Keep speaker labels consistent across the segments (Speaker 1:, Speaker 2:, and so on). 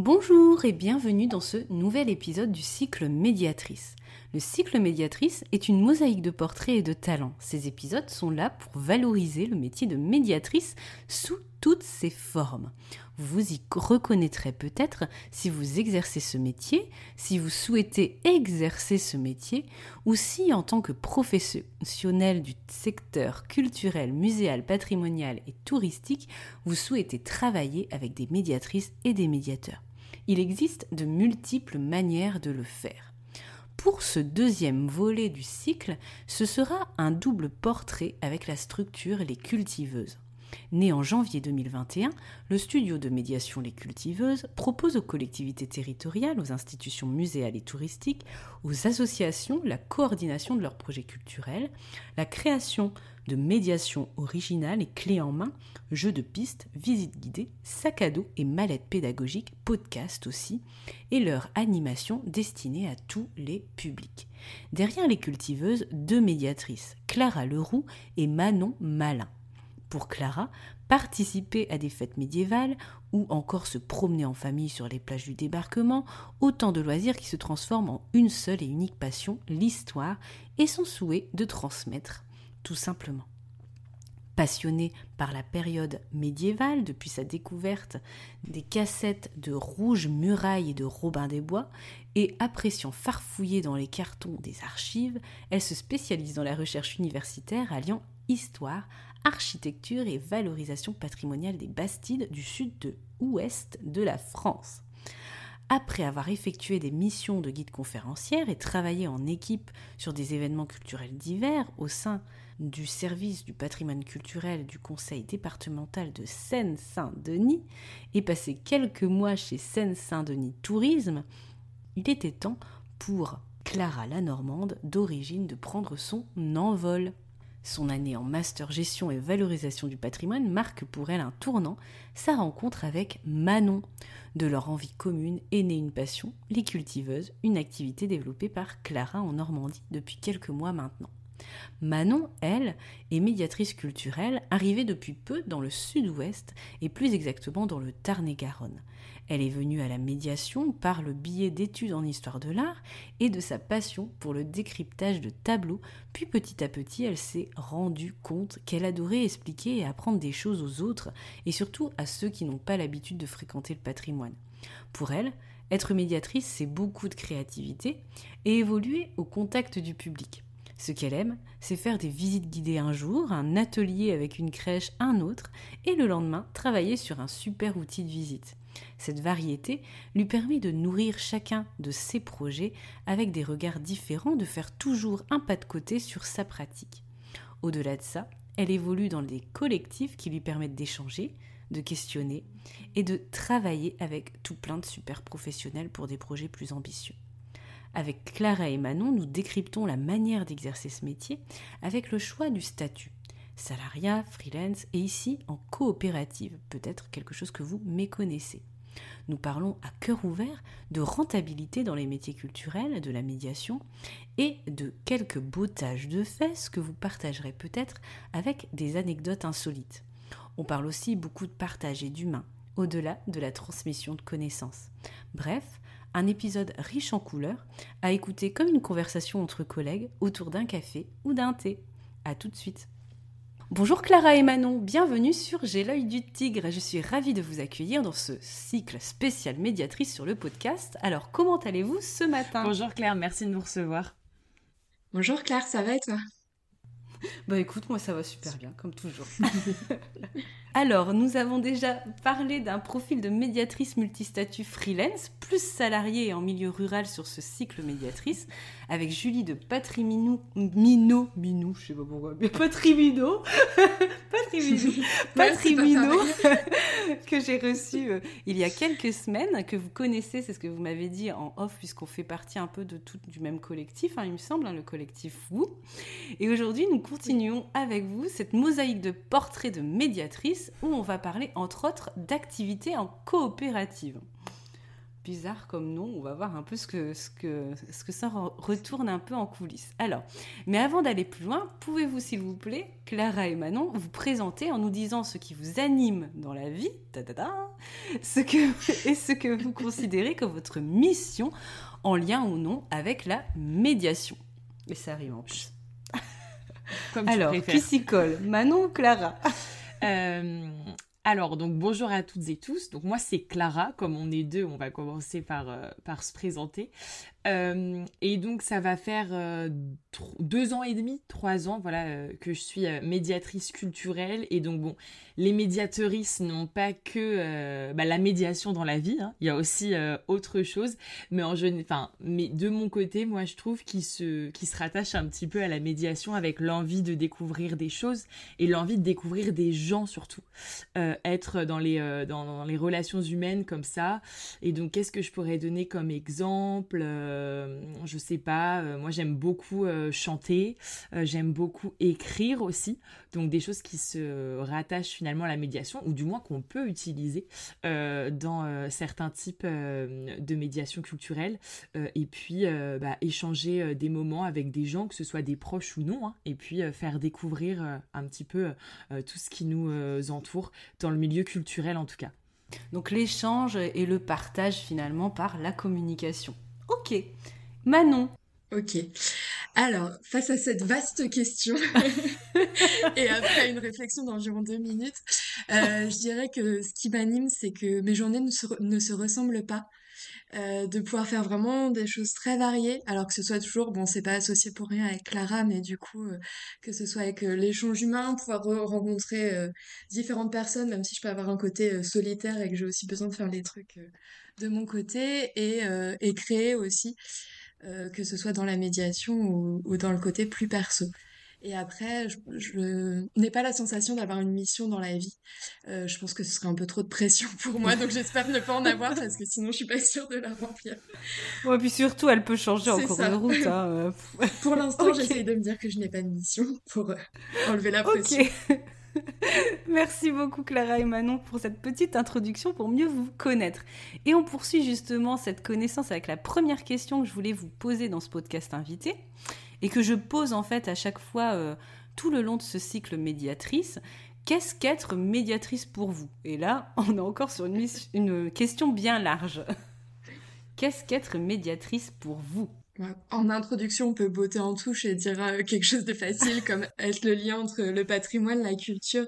Speaker 1: Bonjour et bienvenue dans ce nouvel épisode du cycle Médiatrice. Le cycle Médiatrice est une mosaïque de portraits et de talents. Ces épisodes sont là pour valoriser le métier de médiatrice sous toutes ses formes. Vous y reconnaîtrez peut-être si vous exercez ce métier, si vous souhaitez exercer ce métier, ou si en tant que professionnel du secteur culturel, muséal, patrimonial et touristique, vous souhaitez travailler avec des médiatrices et des médiateurs. Il existe de multiples manières de le faire. Pour ce deuxième volet du cycle, ce sera un double portrait avec la structure Les Cultiveuses. Né en janvier 2021, le studio de médiation Les Cultiveuses propose aux collectivités territoriales, aux institutions muséales et touristiques, aux associations la coordination de leurs projets culturels, la création de médiation originale et clés en main, jeux de pistes, visites guidées, sacs à dos et mallettes pédagogiques, podcasts aussi, et leur animation destinée à tous les publics. Derrière les cultiveuses, deux médiatrices, Clara Leroux et Manon Malin. Pour Clara, participer à des fêtes médiévales ou encore se promener en famille sur les plages du débarquement, autant de loisirs qui se transforment en une seule et unique passion, l'histoire, et son souhait de transmettre, tout simplement. Passionné par la période médiévale depuis sa découverte des cassettes de Rouge Muraille et de Robin des Bois, et appréciant farfouiller dans les cartons des archives, elle se spécialise dans la recherche universitaire alliant histoire, architecture et valorisation patrimoniale des Bastides du sud de ouest de la France. Après avoir effectué des missions de guide conférencière et travaillé en équipe sur des événements culturels divers au sein du service du patrimoine culturel du conseil départemental de Seine-Saint-Denis et passé quelques mois chez Seine-Saint-Denis Tourisme, il était temps pour Clara la Normande d'origine de prendre son envol. Son année en master gestion et valorisation du patrimoine marque pour elle un tournant, sa rencontre avec Manon. De leur envie commune est née une passion, les cultiveuses, une activité développée par Clara en Normandie depuis quelques mois maintenant. Manon, elle, est médiatrice culturelle, arrivée depuis peu dans le sud-ouest et plus exactement dans le Tarn-et-Garonne. Elle est venue à la médiation par le biais d'études en histoire de l'art et de sa passion pour le décryptage de tableaux, puis petit à petit elle s'est rendue compte qu'elle adorait expliquer et apprendre des choses aux autres et surtout à ceux qui n'ont pas l'habitude de fréquenter le patrimoine. Pour elle, être médiatrice, c'est beaucoup de créativité et évoluer au contact du public. Ce qu'elle aime, c'est faire des visites guidées un jour, un atelier avec une crèche un autre, et le lendemain travailler sur un super outil de visite. Cette variété lui permet de nourrir chacun de ses projets avec des regards différents, de faire toujours un pas de côté sur sa pratique. Au-delà de ça, elle évolue dans des collectifs qui lui permettent d'échanger, de questionner et de travailler avec tout plein de super professionnels pour des projets plus ambitieux. Avec Clara et Manon, nous décryptons la manière d'exercer ce métier avec le choix du statut. Salariat, freelance et ici en coopérative, peut-être quelque chose que vous méconnaissez. Nous parlons à cœur ouvert de rentabilité dans les métiers culturels, de la médiation et de quelques bottages de fesses que vous partagerez peut-être avec des anecdotes insolites. On parle aussi beaucoup de partage et d'humain, au-delà de la transmission de connaissances. Bref, un épisode riche en couleurs, à écouter comme une conversation entre collègues autour d'un café ou d'un thé. A tout de suite. Bonjour Clara et Manon, bienvenue sur J'ai l'œil du tigre. Je suis ravie de vous accueillir dans ce cycle spécial médiatrice sur le podcast. Alors, comment allez-vous ce matin?
Speaker 2: Bonjour Claire, merci de nous recevoir.
Speaker 3: Bonjour Claire, ça va et toi?
Speaker 1: Bah écoute, moi ça va super bien, comme toujours. Alors, nous avons déjà parlé d'un profil de médiatrice multistatut freelance, plus salarié en milieu rural sur ce cycle médiatrice, avec Julie de Patrimino, Mino, Minou, je sais pas pourquoi, mais Patrimino, Patrimino, Patrimino, que j'ai reçu euh, il y a quelques semaines, que vous connaissez, c'est ce que vous m'avez dit en off, puisqu'on fait partie un peu de tout du même collectif, hein, il me semble, hein, le collectif Vous. Et aujourd'hui, nous continuons avec vous cette mosaïque de portraits de médiatrices où on va parler entre autres d'activités en coopérative bizarre comme nom, on va voir un peu ce que, ça retourne un peu en coulisses. Alors, mais avant d'aller plus loin, pouvez-vous s'il vous plaît, Clara et Manon, vous présenter en nous disant ce qui vous anime dans la vie, ta ce que, et ce que vous considérez comme votre mission en lien ou non avec la médiation? Et ça arrive en plus. Comme Alors, qui s'y colle Manon ou Clara
Speaker 2: euh, alors, donc bonjour à toutes et tous. Donc moi c'est Clara, comme on est deux, on va commencer par, euh, par se présenter. Euh, et donc ça va faire euh, deux ans et demi, trois ans, voilà, euh, que je suis médiatrice culturelle. Et donc bon, les médiatrices n'ont pas que bah, la médiation dans la vie. Hein. Il y a aussi autre chose. Mais en enfin, mais de mon côté, moi je trouve qu'il se, qui se rattache un petit peu à la médiation avec l'envie de découvrir des choses et l'envie de découvrir des gens surtout. être dans les, dans, les relations humaines comme ça. Et donc qu'est-ce que je pourrais donner comme exemple je sais pas, euh, moi j'aime beaucoup euh, chanter, j'aime beaucoup écrire aussi, donc des choses qui se rattachent finalement à la médiation, ou du moins qu'on peut utiliser dans certains types de médiation culturelle, et puis bah, échanger des moments avec des gens, que ce soit des proches ou non, hein, et puis faire découvrir un petit peu tout ce qui nous entoure dans le milieu culturel en tout cas.
Speaker 1: Donc l'échange et le partage finalement par la communication. Ok. Manon.
Speaker 3: Ok. Alors, face à cette vaste question, et après une réflexion d'environ deux minutes, euh, je dirais que ce qui m'anime, c'est que mes journées ne se, ressemblent pas. Euh, de pouvoir faire vraiment des choses très variées, alors que ce soit toujours, bon, c'est pas associé pour rien avec Clara, mais du coup, euh, que ce soit avec l'échange humain, pouvoir rencontrer différentes personnes, même si je peux avoir un côté solitaire et que j'ai aussi besoin de faire les trucs de mon côté et, euh, et créer aussi, euh, que ce soit dans la médiation ou, dans le côté plus perso. Et après, je, n'ai pas la sensation d'avoir une mission dans la vie. Euh, je pense que ce serait un peu trop de pression pour moi, donc j'espère ne pas en avoir parce que sinon je suis pas sûre de la remplir.
Speaker 1: Ouais, puis surtout, elle peut changer en cours de route. Hein,
Speaker 3: pour l'instant, j'essaye de me dire que je n'ai pas de mission pour enlever la pression.
Speaker 1: Merci beaucoup Clara et Manon pour cette petite introduction pour mieux vous connaître. Et on poursuit justement cette connaissance avec la première question que je voulais vous poser dans ce podcast invité et que je pose en fait à chaque fois euh, tout le long de ce cycle médiatrice. Qu'est-ce qu'être médiatrice pour vous? Et là, on est encore sur une, une question bien large. Qu'est-ce qu'être médiatrice pour vous?
Speaker 3: En introduction, on peut botter en touche et dire euh, quelque chose de facile comme être le lien entre le patrimoine, la culture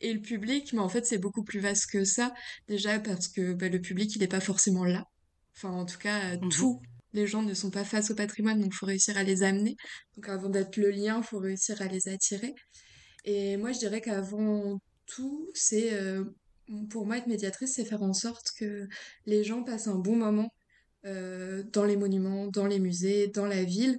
Speaker 3: et le public, mais en fait c'est beaucoup plus vaste que ça, déjà parce que bah, le public il n'est pas forcément là. Enfin en tout cas, mmh tous les gens ne sont pas face au patrimoine, donc il faut réussir à les amener. Donc avant d'être le lien, il faut réussir à les attirer. Et moi je dirais qu'avant tout, c'est... Euh, pour moi être médiatrice, c'est faire en sorte que les gens passent un bon moment euh, dans les monuments, dans les musées, dans la ville,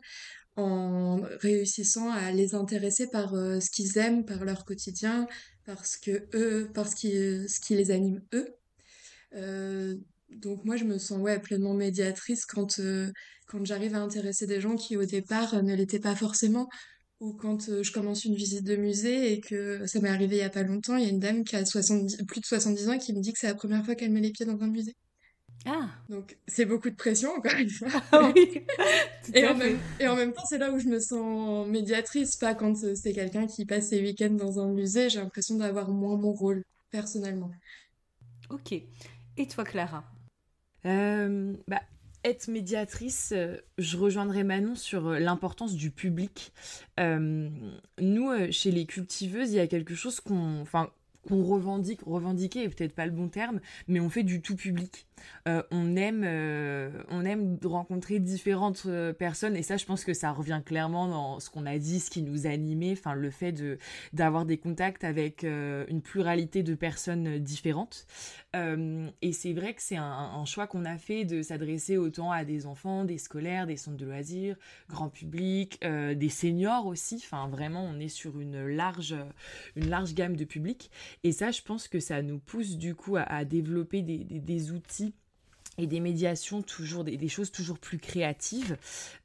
Speaker 3: en réussissant à les intéresser par euh, ce qu'ils aiment, par leur quotidien, parce que eux, parce ce qui les anime eux. Euh, donc moi je me sens ouais pleinement médiatrice quand quand j'arrive à intéresser des gens qui au départ ne l'étaient pas forcément ou quand je commence une visite de musée et que ça m'est arrivé il y a pas longtemps, il y a une dame qui a 70, plus de 70 ans qui me dit que c'est la première fois qu'elle met les pieds dans un musée. Ah. Donc c'est beaucoup de pression encore une fois. Ah oui. et, en même, et, en même, temps c'est là où je me sens médiatrice, pas quand euh, c'est quelqu'un qui passe ses week-ends dans un musée, j'ai l'impression d'avoir moins mon rôle personnellement.
Speaker 1: Ok. Et toi Clara?
Speaker 2: Euh, bah, être médiatrice, euh, je rejoindrai Manon sur l'importance du public. nous, chez les cultiveuses, il y a quelque chose qu'on, enfin, qu'on revendique, revendiquer est peut-être pas le bon terme, mais on fait du tout public. On aime on aime rencontrer différentes personnes et ça je pense que ça revient clairement dans ce qu'on a dit ce qui nous a animé enfin le fait de d'avoir des contacts avec une pluralité de personnes différentes. Et c'est vrai que c'est un, choix qu'on a fait de s'adresser autant à des enfants des scolaires des centres de loisirs grand public des seniors aussi. Enfin vraiment on est sur une large une large gamme de public. Et ça je pense que ça nous pousse du coup à, développer des outils et des médiations toujours des, choses toujours plus créatives.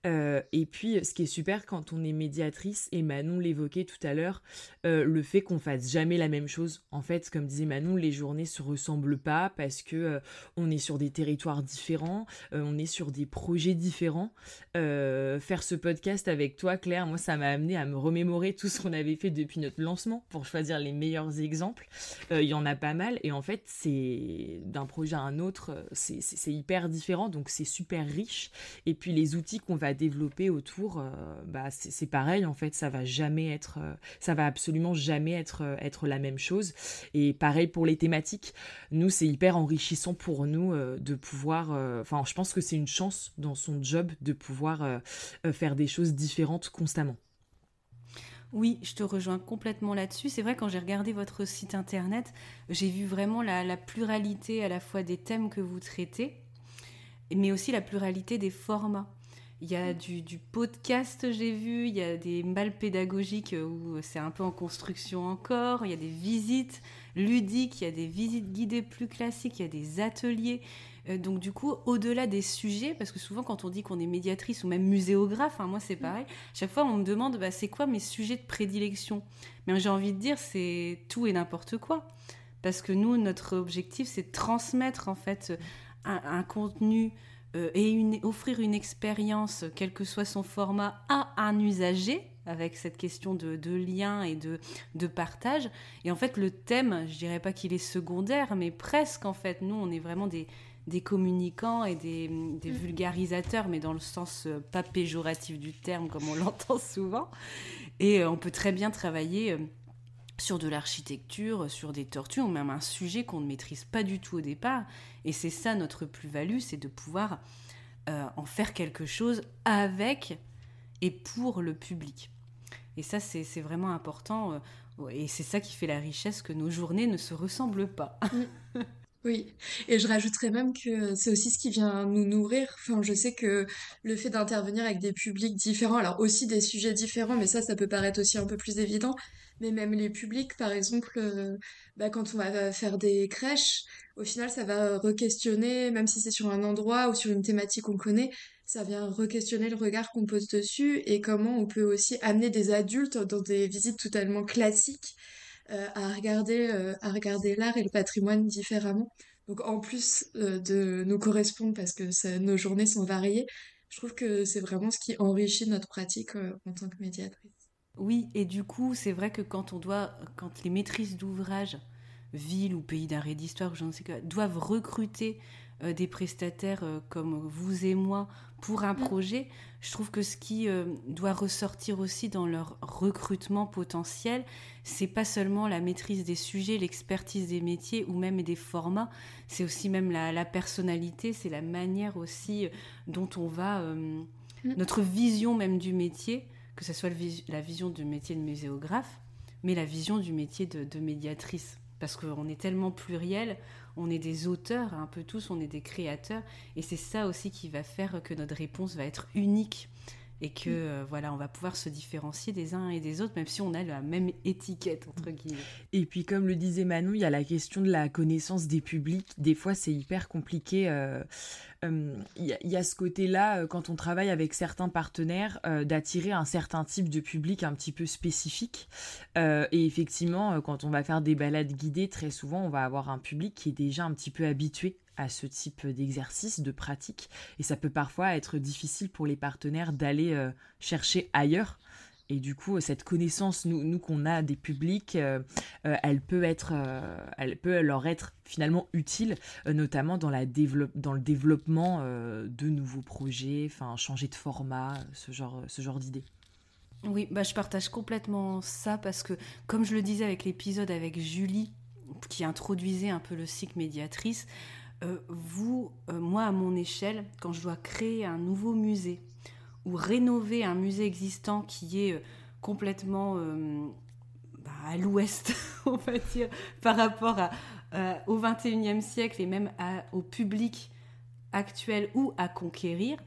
Speaker 2: Euh, et puis ce qui est super quand on est médiatrice et Manon l'évoquait tout à l'heure euh, le fait qu'on fasse jamais la même chose. En fait comme disait Manon les journées se ressemblent pas parce que euh, on est sur des territoires différents on est sur des projets différents. Faire ce podcast avec toi Claire moi ça m'a amené à me remémorer tout ce qu'on avait fait depuis notre lancement pour choisir les meilleurs exemples. Il y en a pas mal et en fait c'est d'un projet à un autre c'est c'est hyper différent, donc c'est super riche. Et puis les outils qu'on va développer autour, euh, bah c'est pareil en fait, ça va jamais être, euh, ça va absolument jamais être euh, être la même chose. Et pareil pour les thématiques, nous c'est hyper enrichissant pour nous de pouvoir, enfin je pense que c'est une chance dans son job de pouvoir faire des choses différentes constamment.
Speaker 1: Oui, je te rejoins complètement là-dessus. C'est vrai, quand j'ai regardé votre site internet, j'ai vu vraiment la, pluralité à la fois des thèmes que vous traitez, mais aussi la pluralité des formats. Il y a du, podcast, j'ai vu, il y a des balles pédagogiques où c'est un peu en construction encore, il y a des visites ludiques, il y a des visites guidées plus classiques, il y a des ateliers. Euh, donc du coup, au-delà des sujets, parce que souvent quand on dit qu'on est médiatrice ou même muséographe, hein, moi c'est pareil, chaque fois on me demande bah, c'est quoi mes sujets de prédilection? Mais j'ai envie de dire c'est tout et n'importe quoi. Parce que nous, notre objectif, c'est de transmettre en fait un, contenu euh, et offrir une expérience, quel que soit son format, à un usager avec cette question de, lien et de, de, partage. Et en fait, le thème, je dirais pas qu'il est secondaire, mais presque en fait. Nous, on est vraiment des, des communicants et des, mm. vulgarisateurs, mais dans le sens euh, pas péjoratif du terme, comme on l'entend souvent. Et euh, on peut très bien travailler euh, sur de l'architecture, sur des tortues, ou même un sujet qu'on ne maîtrise pas du tout au départ. Et c'est ça notre plus-value, c'est de pouvoir en faire quelque chose avec et pour le public. Et ça, c'est vraiment important. et c'est ça qui fait la richesse que nos journées ne se ressemblent pas.
Speaker 3: Oui, et je rajouterais même que c'est aussi ce qui vient nous nourrir. Enfin, je sais que le fait d'intervenir avec des publics différents, alors aussi des sujets différents, mais ça, ça peut paraître aussi un peu plus évident. Mais même les publics, par exemple, euh, bah, quand on va faire des crèches, au final, ça va re-questionner, même si c'est sur un endroit ou sur une thématique qu'on connaît, ça vient re-questionner le regard qu'on pose dessus et comment on peut aussi amener des adultes dans des visites totalement classiques à regarder, euh, regarder l'art et le patrimoine différemment. Donc en plus euh, de nous correspondre parce que nos journées sont variées, je trouve que c'est vraiment ce qui enrichit notre pratique en tant que médiatrice.
Speaker 1: Oui, et du coup, c'est vrai que quand on doit, quand les maîtrises d'ouvrage, ville ou pays d'arrêt d'histoire, je ne sais quoi, doivent recruter euh, des prestataires euh, comme vous et moi pour un mm. projet, je trouve que ce qui euh, doit ressortir aussi dans leur recrutement potentiel, c'est pas seulement la maîtrise des sujets, l'expertise des métiers ou même des formats, c'est aussi même la, personnalité, c'est la manière aussi dont on va, mm. notre vision même du métier, que ce soit la vision du métier de muséographe, mais la vision du métier de, de médiatrice parce qu'on est tellement pluriel, on est des auteurs, un peu tous, on est des créateurs, et c'est ça aussi qui va faire que notre réponse va être unique et que mm. euh, voilà, on va pouvoir se différencier des uns et des autres, même si on a la même étiquette entre guillemets.
Speaker 2: Et puis comme le disait Manon, il y a la question de la connaissance des publics. Des fois, c'est hyper compliqué. Euh, euh, il y, a ce côté-là quand on travaille avec certains partenaires d'attirer un certain type de public un petit peu spécifique. et effectivement, quand on va faire des balades guidées, très souvent, on va avoir un public qui est déjà un petit peu habitué à ce type d'exercice, de pratique, et ça peut parfois être difficile pour les partenaires d'aller euh, chercher ailleurs. Et du coup, cette connaissance, nous, qu'on a des publics, euh, euh, elle, peut être, elle peut leur être finalement utile, notamment dans, la dans le développement de nouveaux projets, enfin changer de format, ce genre, ce genre d'idées.
Speaker 1: Oui, bah, je partage complètement ça parce que, comme je le disais avec l'épisode avec Julie, qui introduisait un peu le cycle médiatrice, vous, moi à mon échelle, quand je dois créer un nouveau musée ou rénover un musée existant qui est complètement bah, à l'ouest, on va dire, par rapport au 21e siècle et même au public actuel ou à conquérir,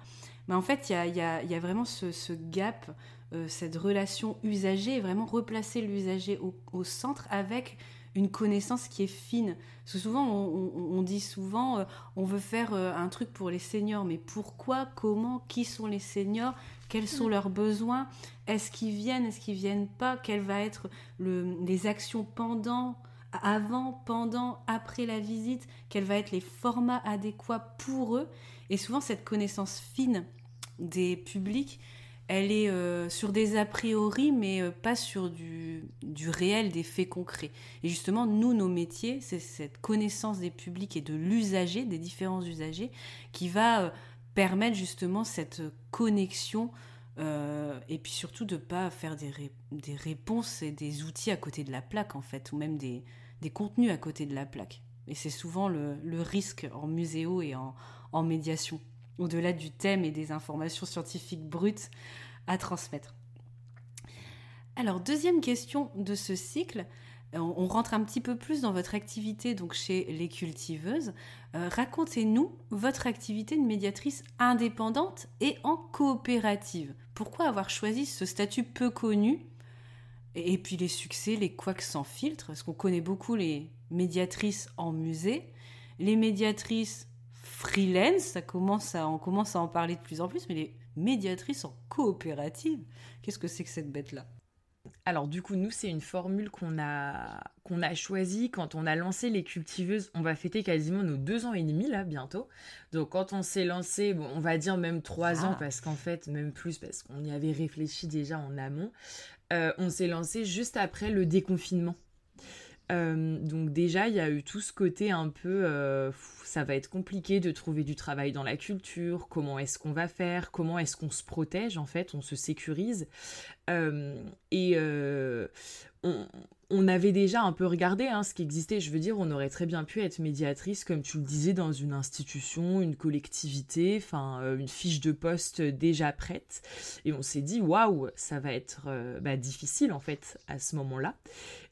Speaker 1: mais en fait, il y a, vraiment ce, gap, euh, cette relation usager, et vraiment replacer l'usager au, centre avec une connaissance qui est fine. Parce que souvent, on, dit souvent, euh, on veut faire euh, un truc pour les seniors, mais pourquoi, comment, qui sont les seniors, quels sont mm. leurs besoins, est-ce qu'ils viennent, est-ce qu'ils viennent pas, quelles vont être les actions pendant avant, pendant, après la visite, quels vont être les formats adéquats pour eux? Et souvent, cette connaissance fine des publics, elle est euh, sur des a priori, mais euh, pas sur du, réel, des faits concrets. Et justement, nous, nos métiers, c'est cette connaissance des publics et de l'usager, des différents usagers, qui va euh, permettre justement cette connexion et puis surtout de ne pas faire des, réponses et des outils à côté de la plaque, en fait, ou même des contenus à côté de la plaque. Et c'est souvent le, risque en muséo et en, médiation, au-delà du thème et des informations scientifiques brutes à transmettre. Alors, deuxième question de ce cycle, euh, on rentre un petit peu plus dans votre activité donc chez les cultiveuses. Euh, racontez-nous votre activité de médiatrice indépendante et en coopérative. Pourquoi avoir choisi ce statut peu connu? Et, puis les succès, les couacs sans filtre, parce qu'on connaît beaucoup les médiatrices en musée, les médiatrices freelance, ça commence à, on commence à en parler de plus en plus, mais les médiatrices en coopérative, qu'est-ce que c'est que cette bête-là?
Speaker 2: Alors du coup, nous, c'est une formule qu'on a, qu'on a choisie quand on a lancé les cultiveuses. On va fêter quasiment nos deux ans et demi là, bientôt. Donc quand on s'est lancé, bon, on va dire même trois ans, ah. parce qu'en fait, même plus, parce qu'on y avait réfléchi déjà en amont. Euh, on s'est lancé juste après le déconfinement. Euh, donc déjà, il y a eu tout ce côté un peu, euh, ça va être compliqué de trouver du travail dans la culture, comment est-ce qu'on va faire, comment est-ce qu'on se protège en fait, on se sécurise. et on, on avait déjà un peu regardé hein, ce qui existait. Je veux dire, on aurait très bien pu être médiatrice, comme tu le disais, dans une institution, une collectivité, enfin euh, une fiche de poste déjà prête. Et on s'est dit, waouh, ça va être euh, bah, difficile en fait à ce moment-là.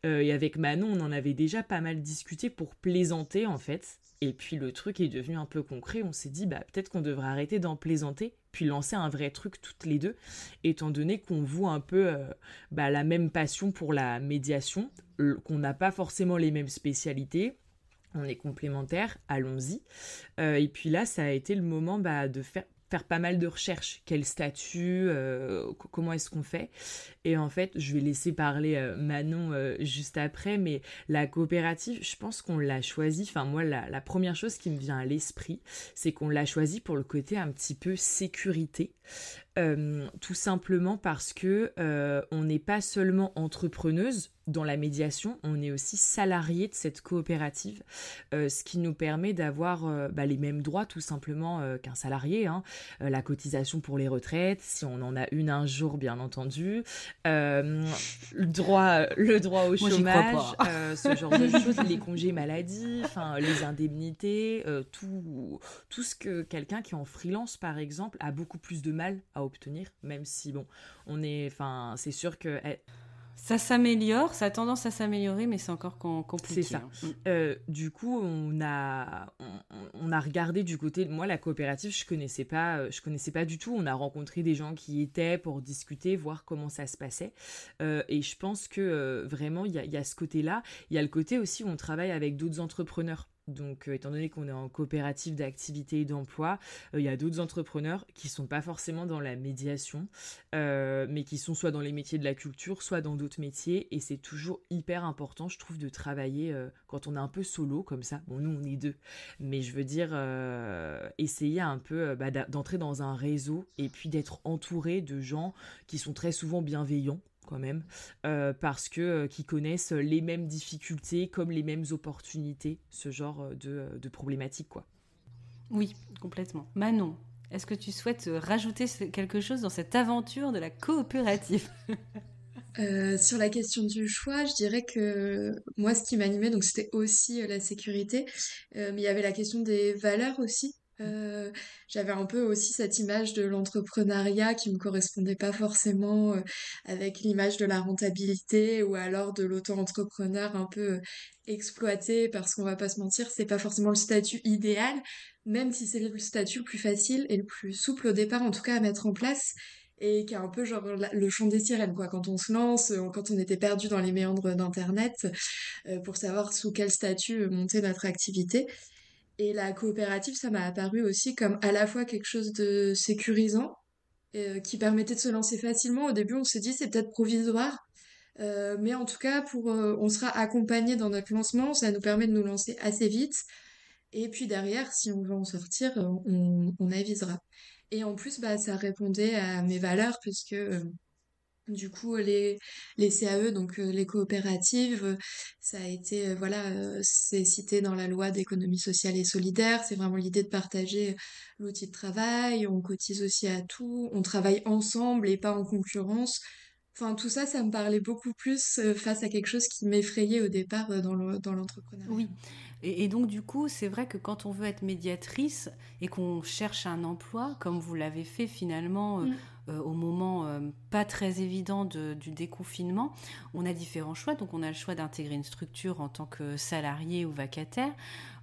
Speaker 2: Euh, et avec Manon, on en avait déjà pas mal discuté pour plaisanter en fait. Et puis le truc est devenu un peu concret. On s'est dit, bah, peut-être qu'on devrait arrêter d'en plaisanter, puis lancer un vrai truc toutes les deux, étant donné qu'on voit un peu euh, bah, la même passion pour la médiation, qu'on n'a pas forcément les mêmes spécialités. On est complémentaires, allons-y. Euh, et puis là, ça a été le moment bah, de faire pas mal de recherches. Quel statut, euh, comment est-ce qu'on fait? Et en fait, je vais laisser parler euh, Manon euh, juste après, mais la coopérative, je pense qu'on l'a choisie. Enfin, moi, la, la, première chose qui me vient à l'esprit, c'est qu'on l'a choisie pour le côté un petit peu sécurité. Tout simplement parce que on n'est pas seulement entrepreneuse, dans la médiation, on est aussi salarié de cette coopérative, euh, ce qui nous permet d'avoir euh, bah, les mêmes droits tout simplement euh, qu'un salarié. Hein. la cotisation pour les retraites, si on en a une un jour bien entendu, le, droit, le droit au chômage, ce genre de choses, les congés maladie, les indemnités, tout, tout ce que quelqu'un qui est en freelance par exemple a beaucoup plus de mal à obtenir, même si bon, on est, enfin, c'est sûr que... Eh,
Speaker 1: ça s'améliore, ça a tendance à s'améliorer, mais c'est encore compliqué.
Speaker 2: C'est ça. Hein. Mm. Euh, du coup, on a, on, a regardé du côté de moi la coopérative. Je connaissais pas, euh, je connaissais pas du tout. On a rencontré des gens qui étaient pour discuter, voir comment ça se passait. Euh, et je pense que vraiment, il y a, y a, ce côté-là. Il y a le côté aussi où on travaille avec d'autres entrepreneurs. Donc, euh, étant donné qu'on est en coopérative d'activité et d'emploi, euh, il y a d'autres entrepreneurs qui sont pas forcément dans la médiation, euh, mais qui sont soit dans les métiers de la culture, soit dans d'autres métiers. Et c'est toujours hyper important, je trouve, de travailler quand on est un peu solo comme ça. Bon, nous, on est deux, mais je veux dire, essayer un peu bah, d'entrer dans un réseau et puis d'être entouré de gens qui sont très souvent bienveillants quand même, euh, parce que euh, qui connaissent les mêmes difficultés comme les mêmes opportunités, ce genre euh, de, de problématiques, quoi.
Speaker 1: Oui, complètement. Manon, est-ce que tu souhaites rajouter quelque chose dans cette aventure de la coopérative?
Speaker 3: Euh, sur la question du choix, je dirais que moi, ce qui m'animait, donc c'était aussi euh, la sécurité, euh, mais il y avait la question des valeurs aussi. Euh, j'avais un peu aussi cette image de l'entrepreneuriat qui me correspondait pas forcément euh, avec l'image de la rentabilité ou alors de l'auto-entrepreneur un peu euh, exploité parce qu'on va pas se mentir, c'est pas forcément le statut idéal, même si c'est le statut le plus facile et le plus souple au départ en tout cas à mettre en place et qui est un peu genre le chant des sirènes quoi. Quand on se lance quand on était perdu dans les méandres d'internet pour savoir sous quel statut monter notre activité et la coopérative, ça m'a apparu aussi comme à la fois quelque chose de sécurisant, euh, qui permettait de se lancer facilement. Au début, on s'est dit c'est peut-être provisoire, euh, mais en tout cas, pour, euh, on sera accompagné dans notre lancement, ça nous permet de nous lancer assez vite. Et puis derrière, si on veut en sortir, on, on avisera. Et en plus, bah, ça répondait à mes valeurs, puisque du coup, les, les CAE, donc euh, les coopératives, euh, ça a été, euh, voilà, c'est cité dans la loi d'économie sociale et solidaire. C'est vraiment l'idée de partager l'outil de travail. On cotise aussi à tout. On travaille ensemble et pas en concurrence. Enfin, tout ça, ça me parlait beaucoup plus face à quelque chose qui m'effrayait au départ dans l'entrepreneuriat.
Speaker 1: oui. Et, donc, du coup, c'est vrai que quand on veut être médiatrice et qu'on cherche un emploi, comme vous l'avez fait finalement mm. Euh, au moment euh, pas très évident du déconfinement, on a différents choix. Donc on a le choix d'intégrer une structure en tant que salarié ou vacataire.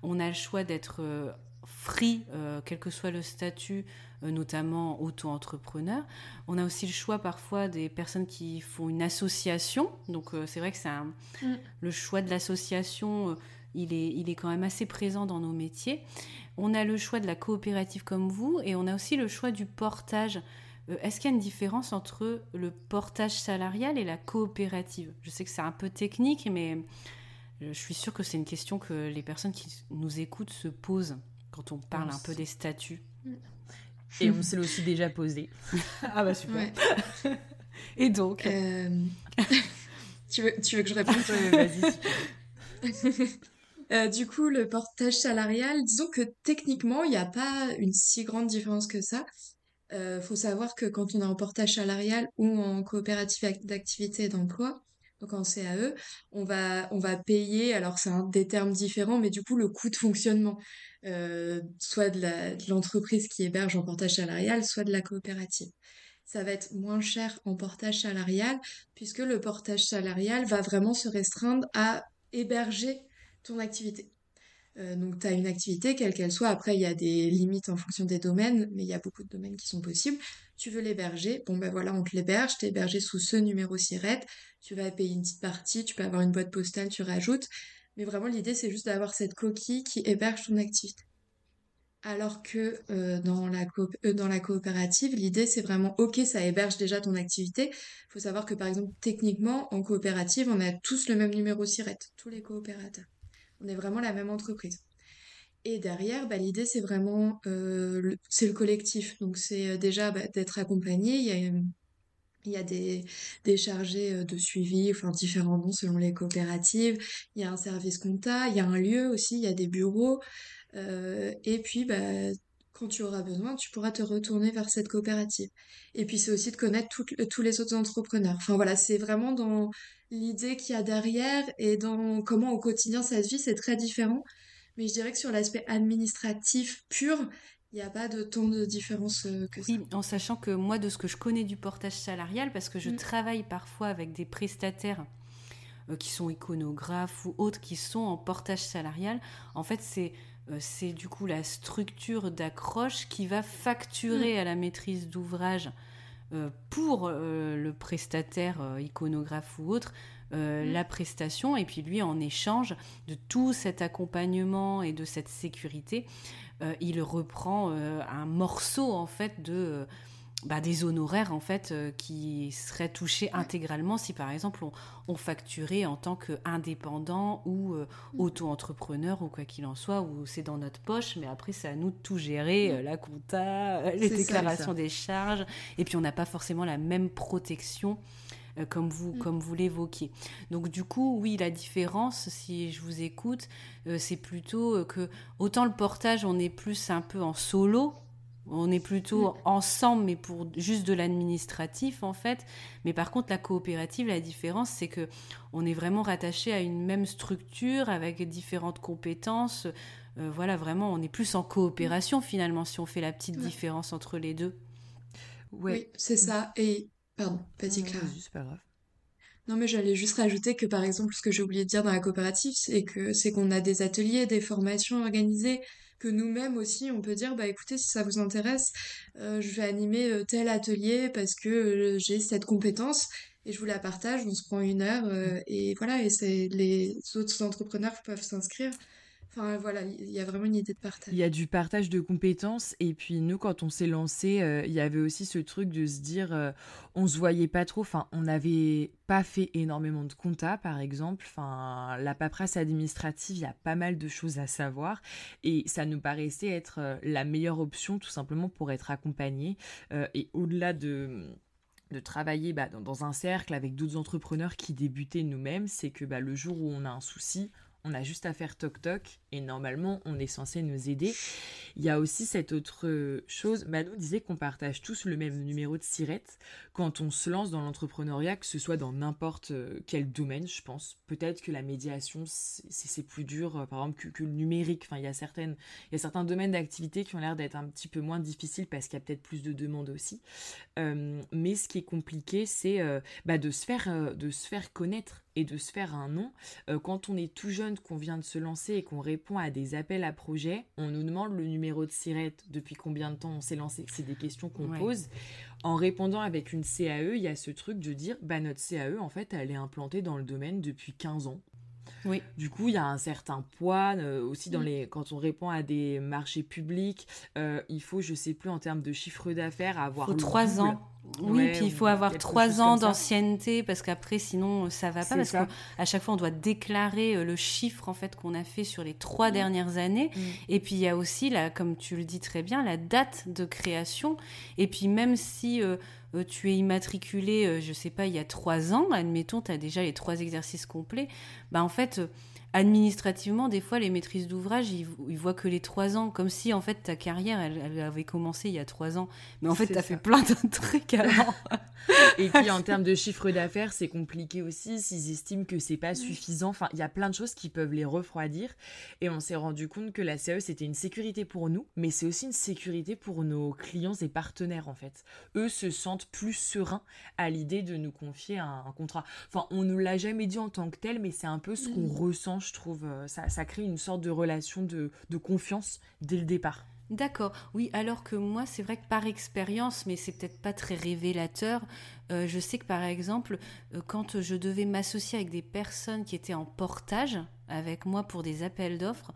Speaker 1: On a le choix d'être euh, free, quel que soit le statut, notamment auto-entrepreneur. On a aussi le choix parfois des personnes qui font une association. Donc c'est vrai que c'est mm. le choix de l'association. il est, il est quand même assez présent dans nos métiers. On a le choix de la coopérative comme vous et on a aussi le choix du portage. Euh, est-ce qu'il y a une différence entre le portage salarial et la coopérative? Je sais que c'est un peu technique, mais euh, je suis sûre que c'est une question que les personnes qui nous écoutent se posent quand on parle un peu des statuts.
Speaker 2: Et on se l'est aussi déjà posé.
Speaker 1: ah bah super. et donc
Speaker 3: euh, tu, veux, tu veux que je réponde?
Speaker 2: Vas-y.
Speaker 3: du coup, le portage salarial, disons que techniquement, il n'y a pas une si grande différence que ça. Euh, faut savoir que quand on est en portage salarial ou en coopérative d'activité et d'emploi, donc en CAE, on va, on va payer, alors c'est un des termes différents, mais du coup le coût de fonctionnement, euh, soit de l'entreprise qui héberge en portage salarial, soit de la coopérative. Ça va être moins cher en portage salarial, puisque le portage salarial va vraiment se restreindre à héberger ton activité. Euh, donc, tu as une activité, quelle qu'elle soit. Après, il y a des limites en fonction des domaines, mais il y a beaucoup de domaines qui sont possibles. Tu veux l'héberger, bon ben voilà, on te l'héberge, t'es hébergé sous ce numéro SIRET, tu vas payer une petite partie, tu peux avoir une boîte postale, tu rajoutes. Mais vraiment, l'idée, c'est juste d'avoir cette coquille qui héberge ton activité. Alors que euh, dans, la euh, dans la coopérative, l'idée, c'est vraiment, ok, ça héberge déjà ton activité. Il faut savoir que, par exemple, techniquement, en coopérative, on a tous le même numéro SIRET, tous les coopérateurs. On est vraiment la même entreprise. Et derrière, bah, l'idée, c'est vraiment, euh, c'est le collectif. Donc, c'est euh, déjà bah, d'être accompagné. Il y a, il y a des, des chargés euh, de suivi, enfin, différents noms selon les coopératives. Il y a un service compta, il y a un lieu aussi, il y a des bureaux. et puis, bah, quand tu auras besoin, tu pourras te retourner vers cette coopérative. Et puis, c'est aussi de connaître tous les autres entrepreneurs. Enfin, voilà, c'est vraiment dans l'idée qu'il y a derrière et dans comment au quotidien ça se vit, c'est très différent. Mais je dirais que sur l'aspect administratif pur, il n'y a pas de tant de différence euh, que
Speaker 1: ça. Oui, en sachant que moi, de ce que je connais du portage salarial, parce que je mm. travaille parfois avec des prestataires euh, qui sont iconographes ou autres qui sont en portage salarial, en fait, c'est euh, c'est du coup la structure d'accroche qui va facturer mm. à la maîtrise d'ouvrage pour euh, le prestataire euh, iconographe ou autre mm. la prestation et puis lui en échange de tout cet accompagnement et de cette sécurité il reprend un morceau en fait de bah, des honoraires en fait euh, qui seraient touchés intégralement si par exemple on, facturait en tant qu'indépendant ou euh, mm. auto-entrepreneur ou quoi qu'il en soit où c'est dans notre poche mais après c'est à nous de tout gérer mm. euh, la compta les déclarations des charges et puis on n'a pas forcément la même protection comme vous, mm. comme vous l'évoquiez. Donc du coup, oui, la différence, si je vous écoute, c'est plutôt que autant le portage, on est plus un peu en solo, On est plutôt ensemble, mais pour juste de l'administratif en fait. Mais par contre, la coopérative, la différence, c'est que on est vraiment rattaché à une même structure avec différentes compétences. Euh, voilà, vraiment, on est plus en coopération finalement si on fait la petite différence entre les deux.
Speaker 3: Oui, c'est ça. Et pardon, vas-y Clara.
Speaker 2: C'est pas grave.
Speaker 3: Non, mais j'allais juste rajouter que par exemple, ce que j'ai oublié de dire dans la coopérative, c'est que c'est qu'on a des ateliers, des formations organisées, que nous-mêmes aussi, on peut dire, bah écoutez, si ça vous intéresse, euh, je vais animer euh, tel atelier parce que euh, j'ai cette compétence et je vous la partage, on se prend une heure et voilà, et c'est les autres entrepreneurs peuvent s'inscrire. Enfin voilà, il y a vraiment une idée de partage.
Speaker 2: Il y a du partage de compétences et puis nous quand on s'est lancé, euh, il y avait aussi ce truc de se dire euh, on se voyait pas trop, enfin on n'avait pas fait énormément de compta par exemple, enfin la paperasse administrative, il y a pas mal de choses à savoir et ça nous paraissait être euh, la meilleure option tout simplement pour être accompagné et au-delà de de travailler bah, dans, un cercle avec d'autres entrepreneurs qui débutaient nous-mêmes, c'est que bah, le jour où on a un souci, on a juste à faire toc-toc et normalement on est censé nous aider. Il y a aussi cette autre chose, Manu disait qu'on partage tous le même numéro de sirette quand on se lance dans l'entrepreneuriat, que ce soit dans n'importe quel domaine, je pense. Peut-être que la médiation, c'est plus dur, euh, par exemple, que, le numérique. Enfin, il y a, certaines, il y a certains domaines d'activité qui ont l'air d'être un petit peu moins difficiles parce qu'il y a peut-être plus de demandes aussi. Euh, mais ce qui est compliqué, c'est euh, bah, de, de se faire connaître et de se faire un nom. quand on est tout jeune, qu'on vient de se lancer et qu'on répond à des appels à projets, on nous demande le numéro de sirette, depuis combien de temps on s'est lancé? C'est des questions qu'on pose. En répondant avec une CAE, il y a ce truc de dire, bah notre CAE, en fait, elle est implantée dans le domaine depuis 15 ans.
Speaker 1: Oui.
Speaker 2: Du coup, il y a un certain poids euh, aussi dans mm. les quand on répond à des marchés publics. Euh, il faut, je sais plus en termes de chiffre d'affaires, avoir
Speaker 1: trois ans. Oui, puis il faut avoir trois ans d'ancienneté parce qu'après, sinon, ça va pas. Parce qu'à chaque fois, on doit déclarer euh, le chiffre en fait qu'on a fait sur les trois mm. dernières années. Mm. Et puis, il y a aussi, là, comme tu le dis très bien, la date de création. Et puis, même si euh, euh, tu es immatriculé, je sais pas, il y a trois ans, admettons, tu as déjà les trois exercices complets, bah en fait administrativement, des fois, les maîtrises d'ouvrage, ils, voient que les trois ans, comme si en fait ta carrière, elle, avait commencé il y a trois ans. Mais en fait, tu as fait plein de trucs avant.
Speaker 2: Et puis en termes de chiffre d'affaires, c'est compliqué aussi. S'ils estiment que c'est pas suffisant, enfin, il y a plein de choses qui peuvent les refroidir. Et on s'est rendu compte que la CE, c'était une sécurité pour nous, mais c'est aussi une sécurité pour nos clients et partenaires en fait. Eux se sentent plus sereins à l'idée de nous confier un, un contrat. Enfin, on nous l'a jamais dit en tant que tel, mais c'est un peu ce qu'on mm. Je trouve. Euh, ça, ça, crée une sorte de relation de, confiance dès le départ.
Speaker 1: D'accord, oui, alors que moi, c'est vrai que par expérience, mais c'est peut-être pas très révélateur, euh, je sais que par exemple, euh, quand je devais m'associer avec des personnes qui étaient en portage avec moi pour des appels d'offres,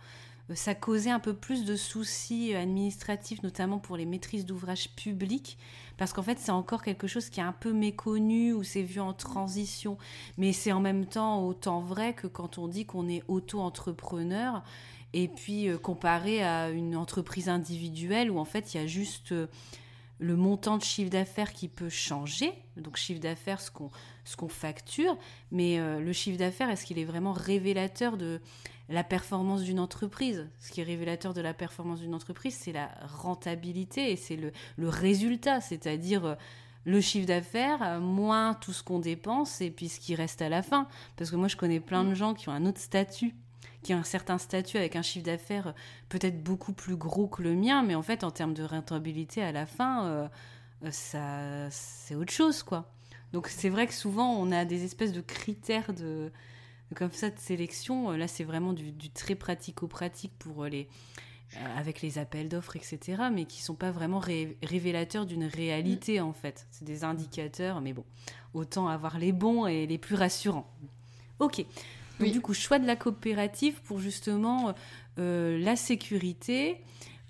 Speaker 1: ça causait un peu plus de soucis administratifs, notamment pour les maîtrises d'ouvrage publics, parce qu'en fait, c'est encore quelque chose qui est un peu méconnu ou c'est vu en transition. Mais c'est en même temps autant vrai que quand on dit qu'on est auto-entrepreneur, et puis euh, comparé à une entreprise individuelle où en fait, il y a juste euh, le montant de chiffre d'affaires qui peut changer. Donc chiffre d'affaires, ce qu'on ce qu'on facture, mais euh, le chiffre d'affaires, est-ce qu'il est vraiment révélateur de la performance d'une entreprise Ce qui est révélateur de la performance d'une entreprise, c'est la rentabilité et c'est le, le, résultat, c'est-à-dire euh, le chiffre d'affaires euh, moins tout ce qu'on dépense et puis ce qui reste à la fin. Parce que moi, je connais plein de mm. gens qui ont un autre statut qui ont un certain statut avec un chiffre d'affaires peut-être beaucoup plus gros que le mien, mais en fait, en termes de rentabilité, à la fin, ça, c'est autre chose, quoi. Donc c'est vrai que souvent on a des espèces de critères de, comme ça de sélection. Là c'est vraiment du, très pratico-pratique pour les euh, avec les appels d'offres, etc., mais qui sont pas vraiment révélateurs d'une réalité en fait. C'est des indicateurs, mais bon, autant avoir les bons et les plus rassurants. Ok. Donc du coup, choix de la coopérative pour justement euh, la sécurité,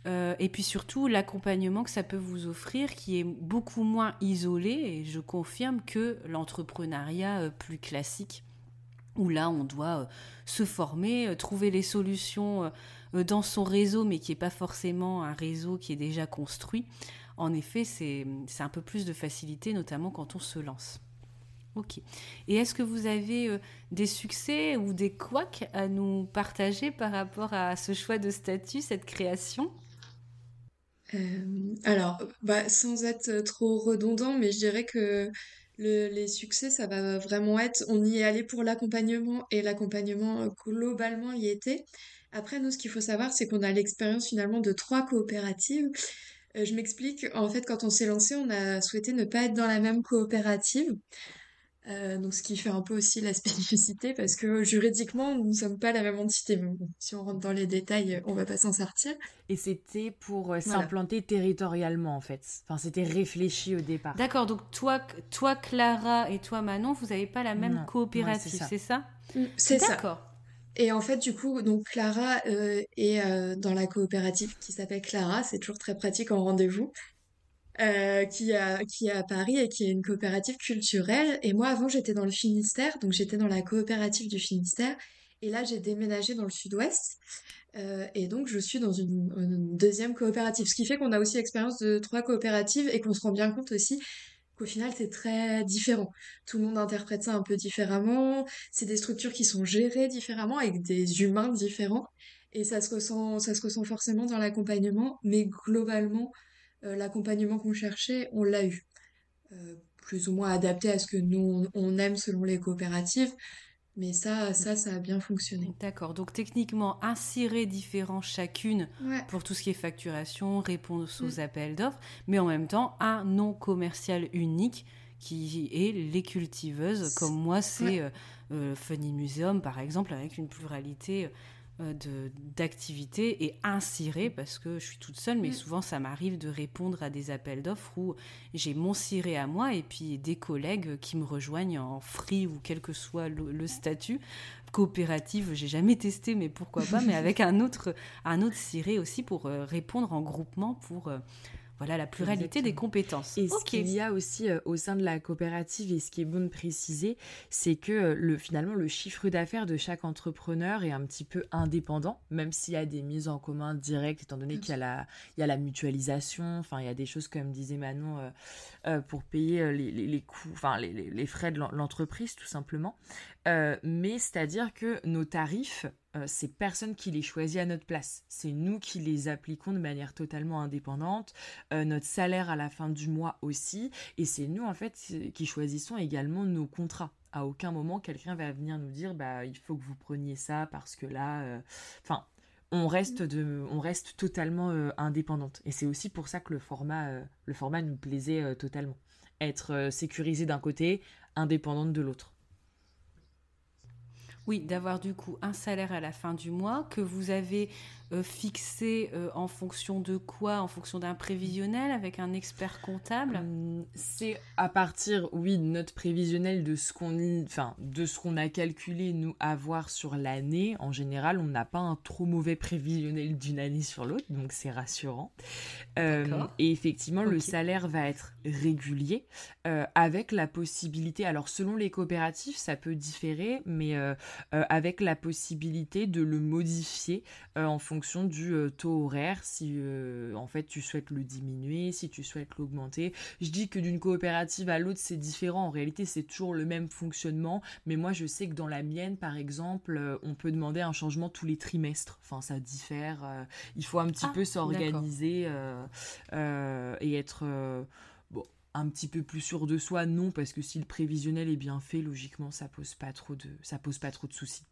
Speaker 1: euh, et puis surtout l'accompagnement que ça peut vous offrir qui est beaucoup moins isolé et je confirme que l'entrepreneuriat euh, plus classique où là on doit euh, se former, trouver les solutions dans son réseau mais qui n'est pas forcément un réseau qui est déjà construit. En effet, c'est un peu plus de facilité notamment quand on se lance. Ok. Et est-ce que vous avez des succès ou des couacs à nous partager par rapport à ce choix de statut, cette création?
Speaker 3: Alors, bah, sans être trop redondant, mais je dirais que le, les succès, ça va vraiment être, on y est allé pour l'accompagnement et l'accompagnement globalement y était. Après, nous, ce qu'il faut savoir, c'est qu'on a l'expérience finalement de trois coopératives. Euh, je m'explique, en fait, quand on s'est lancé, on a souhaité ne pas être dans la même coopérative. Euh, donc, ce qui fait un peu aussi la spécificité, parce que juridiquement, nous ne sommes pas la même entité. Mais bon, si on rentre dans les détails, on va pas s'en sortir.
Speaker 2: Et c'était pour euh, s'implanter territorialement, en fait. Enfin, c'était réfléchi au départ.
Speaker 1: D'accord, donc toi, toi, Clara et toi, Manon, vous n'avez pas la même coopérative, c'est ça
Speaker 3: C'est ça. D'accord. Et en fait, du coup, donc Clara euh, est euh, dans la coopérative qui s'appelle Clara, c'est toujours très pratique en rendez-vous, euh, qui, est à Paris et qui est une coopérative culturelle. Et moi, avant, j'étais dans le Finistère, donc j'étais dans la coopérative du Finistère. Et là, j'ai déménagé dans le Sud-Ouest. et donc, je suis dans une, une, deuxième coopérative. Ce qui fait qu'on a aussi l'expérience de trois coopératives et qu'on se rend bien compte aussi qu'au final c'est très différent. Tout le monde interprète ça un peu différemment, c'est des structures qui sont gérées différemment avec des humains différents et ça se ressent ça se ressent forcément dans l'accompagnement, mais globalement euh, l'accompagnement qu'on cherchait, on l'a eu. Euh, plus ou moins adapté à ce que nous on aime selon les coopératives, mais ça, ça, ça a bien fonctionné.
Speaker 1: D'accord. Donc techniquement, un ciré différent chacune pour tout ce qui est facturation, réponse aux mm. appels d'offres, mais en même temps, un nom commercial unique qui est les cultiveuses. Comme moi, c'est euh, euh, Funny Museum, par exemple, avec une pluralité euh, d'activités et insiré parce que je suis toute seule, mais mm. souvent ça m'arrive de répondre à des appels d'offres où j'ai mon ciré à moi et puis des collègues qui me rejoignent en free ou quel que soit le, statut. Coopérative, j'ai jamais testé, mais pourquoi pas, mais avec un autre, un autre ciré aussi pour euh, répondre en groupement pour euh, voilà la pluralité des compétences.
Speaker 2: Et ce qu'il y a aussi euh, au sein de la coopérative et ce qui est bon de préciser, c'est que euh, le, finalement le chiffre d'affaires de chaque entrepreneur est un petit peu indépendant, même s'il y a des mises en commun directes, étant donné qu'il y a la, il y a la mutualisation, enfin il y a des choses comme disait Manon euh, pour payer les, les, coûts, enfin les, les, frais de l'entreprise tout simplement. Mais c'est-à-dire que nos tarifs euh, c'est personne qui les choisit à notre place. C'est nous qui les appliquons de manière totalement indépendante. Euh, notre salaire à la fin du mois aussi. Et c'est nous, en fait, qui choisissons également nos contrats. À aucun moment, quelqu'un va venir nous dire, bah, il faut que vous preniez ça parce que là, euh, enfin, on reste de, on reste totalement indépendante. Et c'est aussi pour ça que le format, le format nous plaisait totalement. Être sécurisé d'un côté, indépendante de l'autre.
Speaker 1: Oui, d'avoir du coup un salaire à la fin du mois que vous avez fixé euh, en fonction de quoi? En fonction d'un prévisionnel avec un expert comptable? Hum,
Speaker 2: C'est à partir, oui, de notre prévisionnel de ce qu'on enfin, de ce qu'on a calculé nous avoir sur l'année. En général, on n'a pas un trop mauvais prévisionnel d'une année sur l'autre, donc c'est rassurant. Euh, et effectivement, le salaire va être régulier avec la possibilité. Alors, selon les coopératives, ça peut différer, mais avec la possibilité de le modifier en fonction fonction du euh, taux horaire, si euh, en fait tu souhaites le diminuer, si tu souhaites l'augmenter. Je dis que d'une coopérative à l'autre c'est différent, en réalité c'est toujours le même fonctionnement, mais moi je sais que dans la mienne par exemple, euh, on peut demander un changement tous les trimestres, enfin ça diffère, il faut un petit ah, peu s'organiser et être un petit peu plus sûr de soi, non, parce que si le prévisionnel est bien fait, logiquement, ça pose pas trop de, ça pose pas trop de soucis.